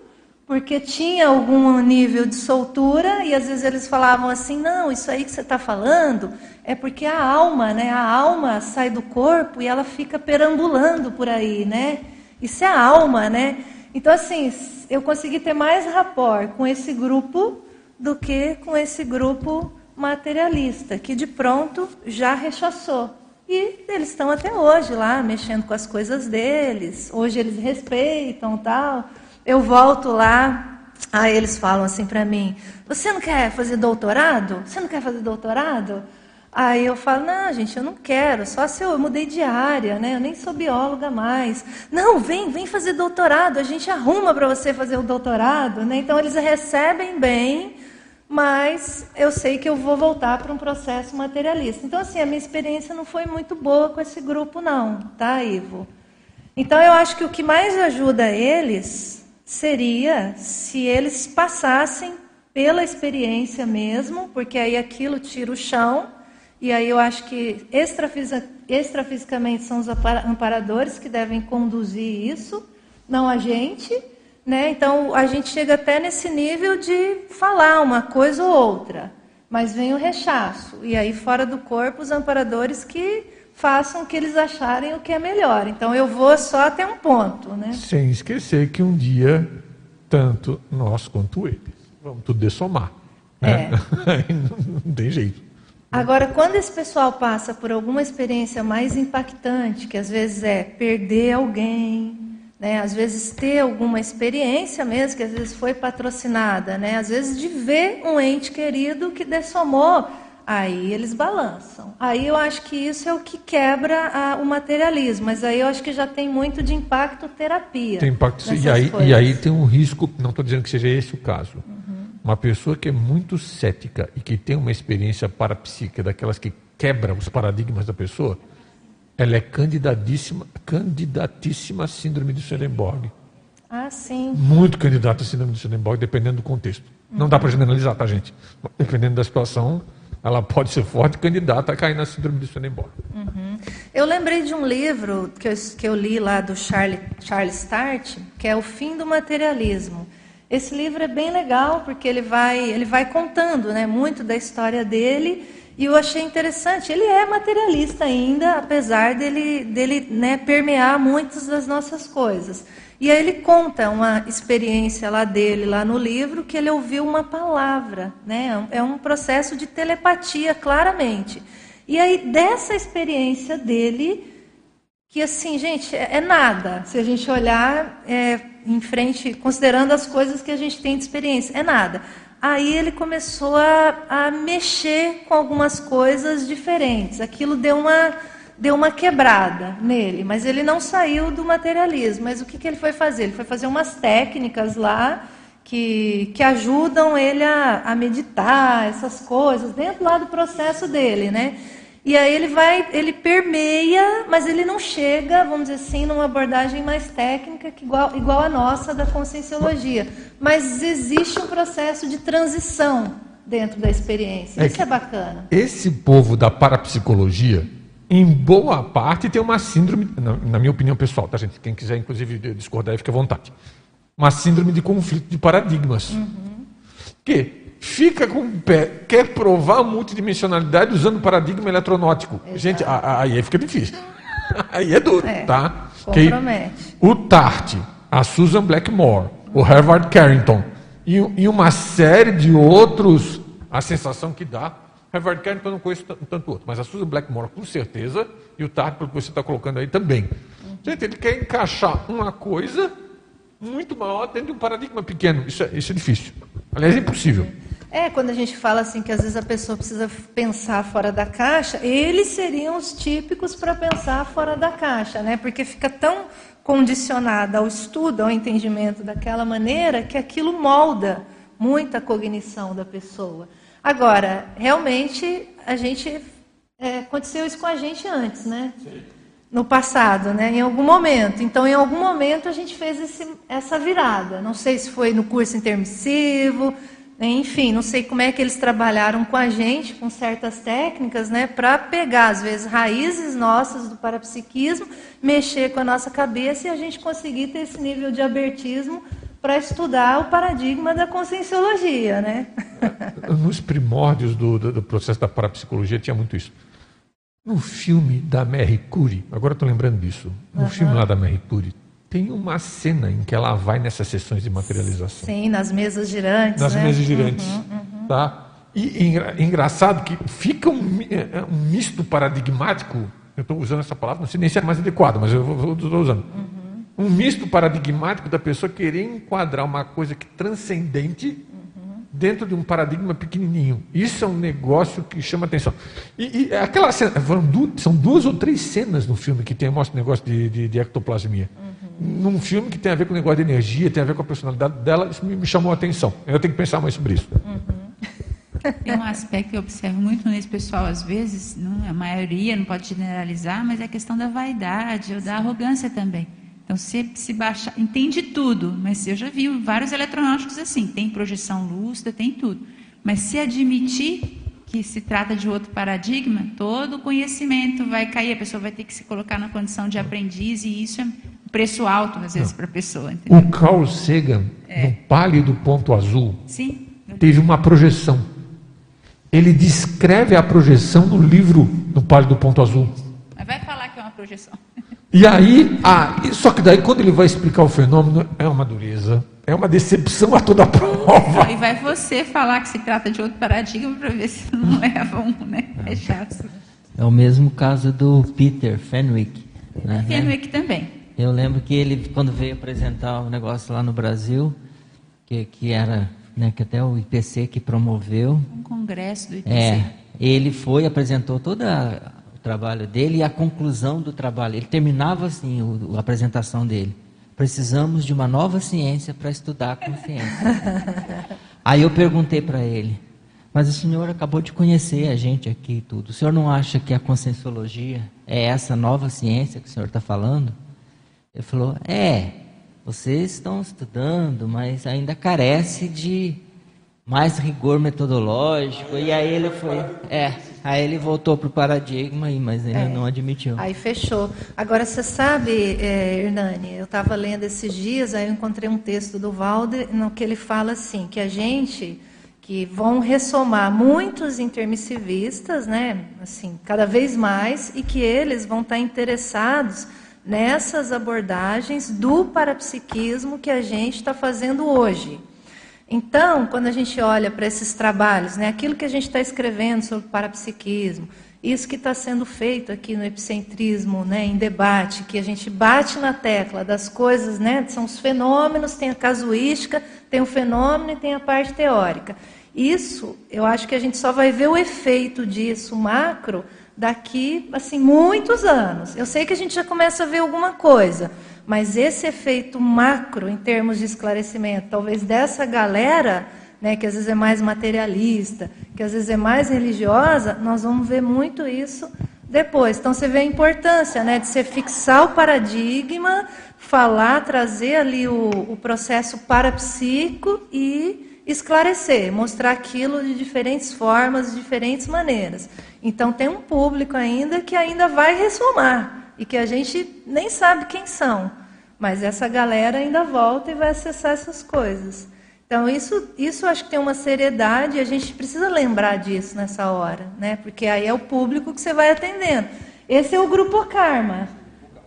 porque tinha algum nível de soltura, e às vezes eles falavam assim: não, isso aí que você está falando é porque a alma, né? A alma sai do corpo e ela fica perambulando por aí, né? Isso é a alma, né? Então, assim, eu consegui ter mais rapport com esse grupo do que com esse grupo materialista, que de pronto já rechaçou. E eles estão até hoje lá, mexendo com as coisas deles. Hoje eles respeitam tal. Eu volto lá, aí eles falam assim para mim: Você não quer fazer doutorado? Você não quer fazer doutorado? Aí eu falo, não, gente, eu não quero, só se eu, eu, mudei de área, né? Eu nem sou bióloga mais. Não, vem, vem fazer doutorado, a gente arruma para você fazer o doutorado, né? Então eles recebem bem, mas eu sei que eu vou voltar para um processo materialista. Então, assim, a minha experiência não foi muito boa com esse grupo, não, tá, Ivo? Então eu acho que o que mais ajuda eles seria se eles passassem pela experiência mesmo, porque aí aquilo tira o chão e aí eu acho que extrafisicamente são os amparadores que devem conduzir isso, não a gente. Né? Então a gente chega até nesse nível de falar uma coisa ou outra, mas vem o rechaço. E aí, fora do corpo, os amparadores que façam o que eles acharem o que é melhor. Então eu vou só até um ponto. Né?
Sem esquecer que um dia, tanto nós quanto eles, vamos tudo dessomar. Né? É. não tem jeito.
Agora, quando esse pessoal passa por alguma experiência mais impactante, que às vezes é perder alguém, né, às vezes ter alguma experiência mesmo, que às vezes foi patrocinada, né, às vezes de ver um ente querido que dessomou, aí eles balançam. Aí eu acho que isso é o que quebra a, o materialismo, mas aí eu acho que já tem muito de impacto terapia.
Tem impacto, e aí, e aí tem um risco, não estou dizendo que seja esse o caso. Uma pessoa que é muito cética e que tem uma experiência parapsíquica, daquelas que quebra os paradigmas da pessoa, ela é candidatíssima, candidatíssima à síndrome de Swedenborg.
Ah, sim.
Muito candidata à síndrome de Swedenborg, dependendo do contexto. Uhum. Não dá para generalizar, tá, gente? Dependendo da situação, ela pode ser forte candidata a cair na síndrome de Swedenborg.
Uhum. Eu lembrei de um livro que eu, que eu li lá do Charles, Charles Start, que é O Fim do Materialismo Esse livro é bem legal porque ele vai, ele vai contando né, muito da história dele e eu achei interessante. Ele é materialista ainda, apesar dele, dele né, permear muitas das nossas coisas. E aí ele conta uma experiência lá dele, lá no livro, que ele ouviu uma palavra. Né? É um processo de telepatia, claramente. E aí, dessa experiência dele, que assim, gente, é, é nada. Se a gente olhar é, em frente, considerando as coisas que a gente tem de experiência, é nada. Aí ele começou a, a mexer com algumas coisas diferentes. Aquilo deu uma, deu uma quebrada nele, mas ele não saiu do materialismo. Mas o que, que ele foi fazer? Ele foi fazer umas técnicas lá que, que ajudam ele a, a meditar, essas coisas, dentro lá do processo dele, né? E aí ele vai, ele permeia, mas ele não chega, vamos dizer assim, numa abordagem mais técnica que igual, igual a nossa da conscienciologia. Mas existe um processo de transição dentro da experiência. É Isso é bacana.
Esse povo da parapsicologia, em boa parte, tem uma síndrome, na, na minha opinião pessoal, tá, gente? Quem quiser, inclusive, discordar, fica à vontade. Uma síndrome de conflito de paradigmas. Uhum. Que fica com o pé, quer provar a multidimensionalidade usando paradigma eletronótico. Exato. Gente, aí fica difícil. Aí é duro, é, tá?
Compromete.
o Tart, a Susan Blackmore, o Harvard Carrington e, e, uma série de outros, a sensação que dá. Harvard Carrington eu não conheço tanto outro, mas a Susan Blackmore com certeza e o Tart, pelo que você está colocando aí também. Gente, ele quer encaixar uma coisa muito maior dentro de um paradigma pequeno. Isso é, isso é difícil. Aliás, é impossível.
É, quando a gente fala assim que às vezes a pessoa precisa pensar fora da caixa, eles seriam os típicos para pensar fora da caixa, né? Porque fica tão condicionada ao estudo, ao entendimento daquela maneira, que aquilo molda muita cognição da pessoa. Agora, realmente, a gente é, aconteceu isso com a gente antes, né? Sim. No passado, né? Em algum momento. Então, em algum momento a gente fez esse, essa virada. Não sei se foi no curso intermissivo, enfim, não sei como é que eles trabalharam com a gente, com certas técnicas, né, para pegar, às vezes, raízes nossas do parapsiquismo, mexer com a nossa cabeça e a gente conseguir ter esse nível de abertismo para estudar o paradigma da conscienciologia. Né?
Nos primórdios do, do, do processo da parapsicologia tinha muito isso. No filme da Mary Curie, agora estou lembrando disso, no uhum. filme lá da Mary Curie, tem uma cena em que ela vai nessas sessões de materialização.
Sim, nas mesas girantes.
Nas
né?
mesas girantes. Uhum, uhum. Tá? E, engraçado que fica um, é, um misto paradigmático. Eu estou usando essa palavra, não sei nem se é mais adequado, mas eu estou usando. Uhum. Um misto paradigmático da pessoa querer enquadrar uma coisa que transcendente dentro de um paradigma pequenininho. Isso é um negócio que chama atenção. E, e aquela cena, são duas ou três cenas no filme que tem mostra o negócio de, de, de ectoplasmia. Uhum. Num filme que tem a ver com o negócio de energia, tem a ver com a personalidade dela, isso me, me chamou a atenção. Eu tenho que pensar mais sobre isso.
Uhum. Tem um aspecto que eu observo muito nesse pessoal, às vezes, não, a maioria não pode generalizar, mas é a questão da vaidade ou da arrogância também. Então, se, se baixa, entende tudo, mas eu já vi vários eletronáuticos assim, tem projeção lúcida, tem tudo. Mas se admitir que se trata de outro paradigma, todo o conhecimento vai cair, a pessoa vai ter que se colocar na condição de aprendiz, e isso é preço alto, às vezes, para a pessoa.
Entendeu? O Carl Sagan, é. no Pálido Ponto Azul,
Sim.
teve uma projeção. Ele descreve a projeção no livro No Pálido Ponto Azul.
Mas vai falar que é uma projeção.
E aí, ah, só que daí quando ele vai explicar o fenômeno, é uma dureza, é uma decepção a toda prova.
E vai você falar que se trata de outro paradigma para ver se não leva um, né? É chato.
É o mesmo caso do Peter Fenwick. Né?
Fenwick também.
Eu lembro que ele, quando veio apresentar o negócio lá no Brasil, que, que era, né, que até o IPC que promoveu.
Um congresso do IPC.
É, ele foi, apresentou toda trabalho dele e a conclusão do trabalho. Ele terminava assim o, a apresentação dele. Precisamos de uma nova ciência para estudar a consciência. Aí eu perguntei para ele, mas o senhor acabou de conhecer a gente aqui e tudo. O senhor não acha que a conscienciologia é essa nova ciência que o senhor está falando? Ele falou, é, vocês estão estudando, mas ainda carece de mais rigor metodológico. E aí ele foi, é, Aí ele voltou para o paradigma, mas ele
É.
não admitiu.
Aí fechou. Agora, você sabe, é, Hernani, eu estava lendo esses dias, aí eu encontrei um texto do Valde, no que ele fala assim, que a gente, que vão ressomar muitos intermissivistas, né, assim, cada vez mais, e que eles vão estar interessados nessas abordagens do parapsiquismo que a gente está fazendo hoje. Então, quando a gente olha para esses trabalhos, né, aquilo que a gente está escrevendo sobre parapsiquismo, isso que está sendo feito aqui no epicentrismo, né, em debate, que a gente bate na tecla das coisas, né, são os fenômenos, tem a casuística, tem o fenômeno e tem a parte teórica. Isso, eu acho que a gente só vai ver o efeito disso macro daqui, assim, muitos anos. Eu sei que a gente já começa a ver alguma coisa, mas esse efeito macro, em termos de esclarecimento, talvez dessa galera, né, que às vezes é mais materialista, que às vezes é mais religiosa, nós vamos ver muito isso depois. Então você vê a importância né, de você fixar o paradigma, falar, trazer ali o, o processo parapsíquico e esclarecer, mostrar aquilo de diferentes formas, de diferentes maneiras. Então tem um público ainda que ainda vai ressomar e que a gente nem sabe quem são, mas essa galera ainda volta e vai acessar essas coisas. Então isso, isso acho que tem uma seriedade e a gente precisa lembrar disso nessa hora, né? Porque aí é o público que você vai atendendo. Esse é o grupo karma,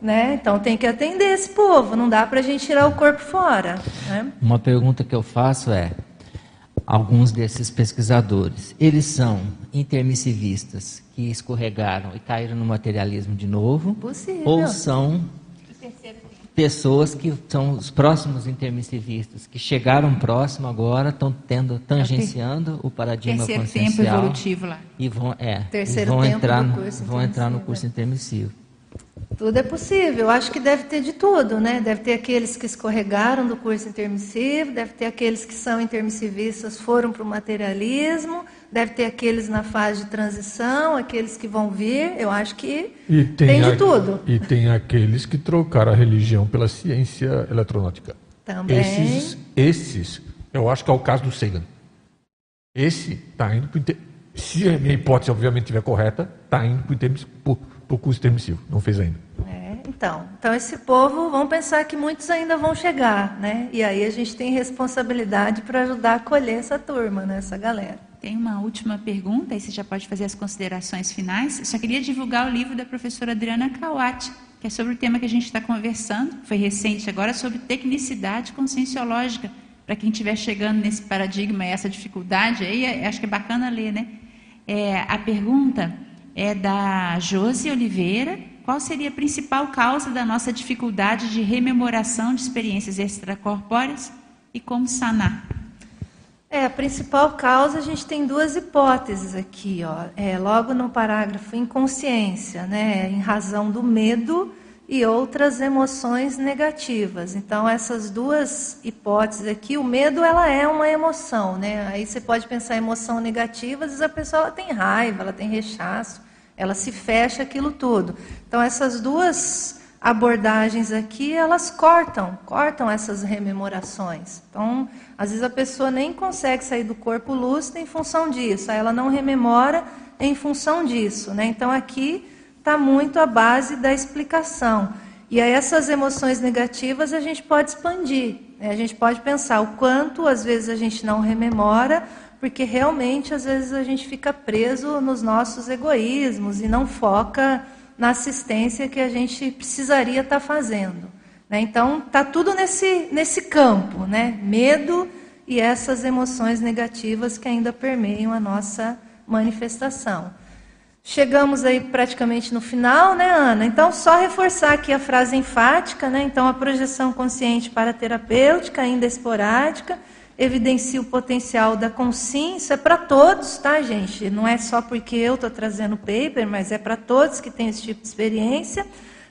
né? Então tem que atender esse povo, não dá para a gente tirar o corpo fora. Né?
Uma pergunta que eu faço é: alguns desses pesquisadores, eles são intermissivistas que escorregaram e caíram no materialismo de novo?
Possível.
Ou são pessoas que são os próximos intermissivistas, que chegaram próximo agora, estão tendo, tangenciando o paradigma
Terceiro tempo
consciencial
evolutivo lá.
e vão, é,
Terceiro
e vão
tempo
entrar, no-
curso
vão entrar no curso intermissivo.
Tudo é possível. Eu acho que deve ter de tudo, né? Deve ter aqueles que escorregaram do curso intermissivo, deve ter aqueles que são intermissivistas, foram para o materialismo, deve ter aqueles na fase de transição, aqueles que vão vir. Eu acho que
E
tem, de
a-
tudo.
E tem aqueles que trocaram a religião pela ciência eletronáutica.
Também.
Esses, esses, eu acho que é o caso do Sagan. Esse está indo para Se a minha hipótese, obviamente, estiver correta, está indo para o curso intermissivo. Não fez ainda.
É, então, então esse povo, vão pensar que muitos ainda vão chegar, né? E aí a gente tem responsabilidade para ajudar a acolher essa turma, né? Essa galera.
Tem uma última pergunta, aí você já pode fazer as considerações finais. Eu só queria divulgar o livro da professora Adriana Kawati, que é sobre o tema que a gente está conversando, foi recente agora, sobre tecnicidade conscienciológica. Para quem estiver chegando nesse paradigma e essa dificuldade, aí é- acho que é bacana ler, né? É, a pergunta é da Josi Oliveira. Qual seria a principal causa da nossa dificuldade de rememoração de experiências extracorpóreas e como sanar?
É, a principal causa, a gente tem duas hipóteses aqui, ó. É, logo no parágrafo inconsciência, né? Em razão do medo e outras emoções negativas. Então, essas duas hipóteses aqui, o medo, ela é uma emoção, né? Aí você pode pensar em emoção negativa, às vezes a pessoa tem raiva, ela tem rechaço, ela se fecha aquilo tudo. Então, essas duas abordagens aqui, elas cortam, cortam essas rememorações. Então, às vezes a pessoa nem consegue sair do corpo lúcido em função disso, ela não rememora em função disso. Né? Então, aqui está muito a base da explicação. E aí, essas emoções negativas a gente pode expandir. né? A gente pode pensar o quanto, às vezes, a gente não rememora, porque realmente, às vezes, a gente fica preso nos nossos egoísmos e não foca na assistência que a gente precisaria estar fazendo. né? Então, está tudo nesse, nesse campo, né? medo e essas emoções negativas que ainda permeiam a nossa manifestação. Chegamos aí praticamente no final, né, Ana? Então, só reforçar aqui a frase enfática, né? Então, a projeção consciente para terapêutica, ainda esporádica, evidencia o potencial da consciência para todos, tá, gente? Não é só porque eu estou trazendo o paper, mas é para todos que têm esse tipo de experiência.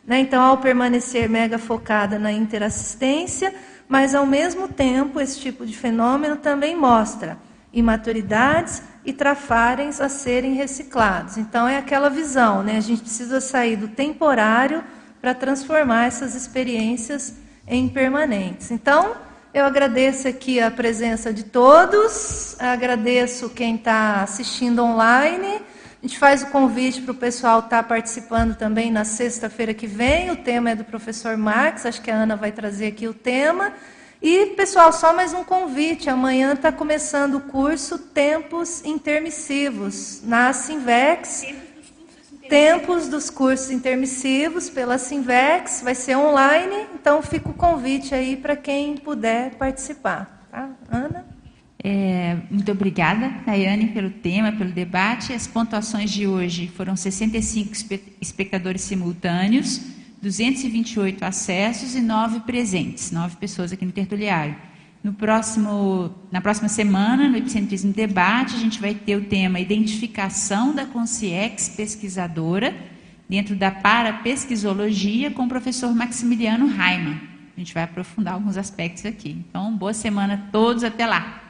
Né? Então, ao permanecer mega focada na interassistência, mas ao mesmo tempo, esse tipo de fenômeno também mostra imaturidades e trafarens a serem reciclados. Então, é aquela visão, né? A gente precisa sair do temporário para transformar essas experiências em permanentes. Então, eu agradeço aqui a presença de todos, agradeço quem está assistindo online. A gente faz o convite para o pessoal estar tá participando também na sexta-feira que vem. O tema é do professor Max, acho que a Ana vai trazer aqui o tema. E, pessoal, só mais um convite. Amanhã está começando o curso Tempos Intermissivos na Sinvex. Tempos dos cursos intermissivos pela Sinvex, vai ser online, então fica o convite aí para quem puder participar. Tá? Ana?
É, muito obrigada, Daiane, pelo tema, pelo debate. As pontuações de hoje foram 65 espectadores simultâneos, 228 acessos e 9 presentes, 9 pessoas aqui no tertuliário. No próximo, na próxima semana, no Epicentrismo Debate, a gente vai ter o tema Identificação da Consciex Pesquisadora, dentro da Parapesquisologia, com o professor Maximiliano Raimann. A gente vai aprofundar alguns aspectos aqui. Então, boa semana a todos, até lá!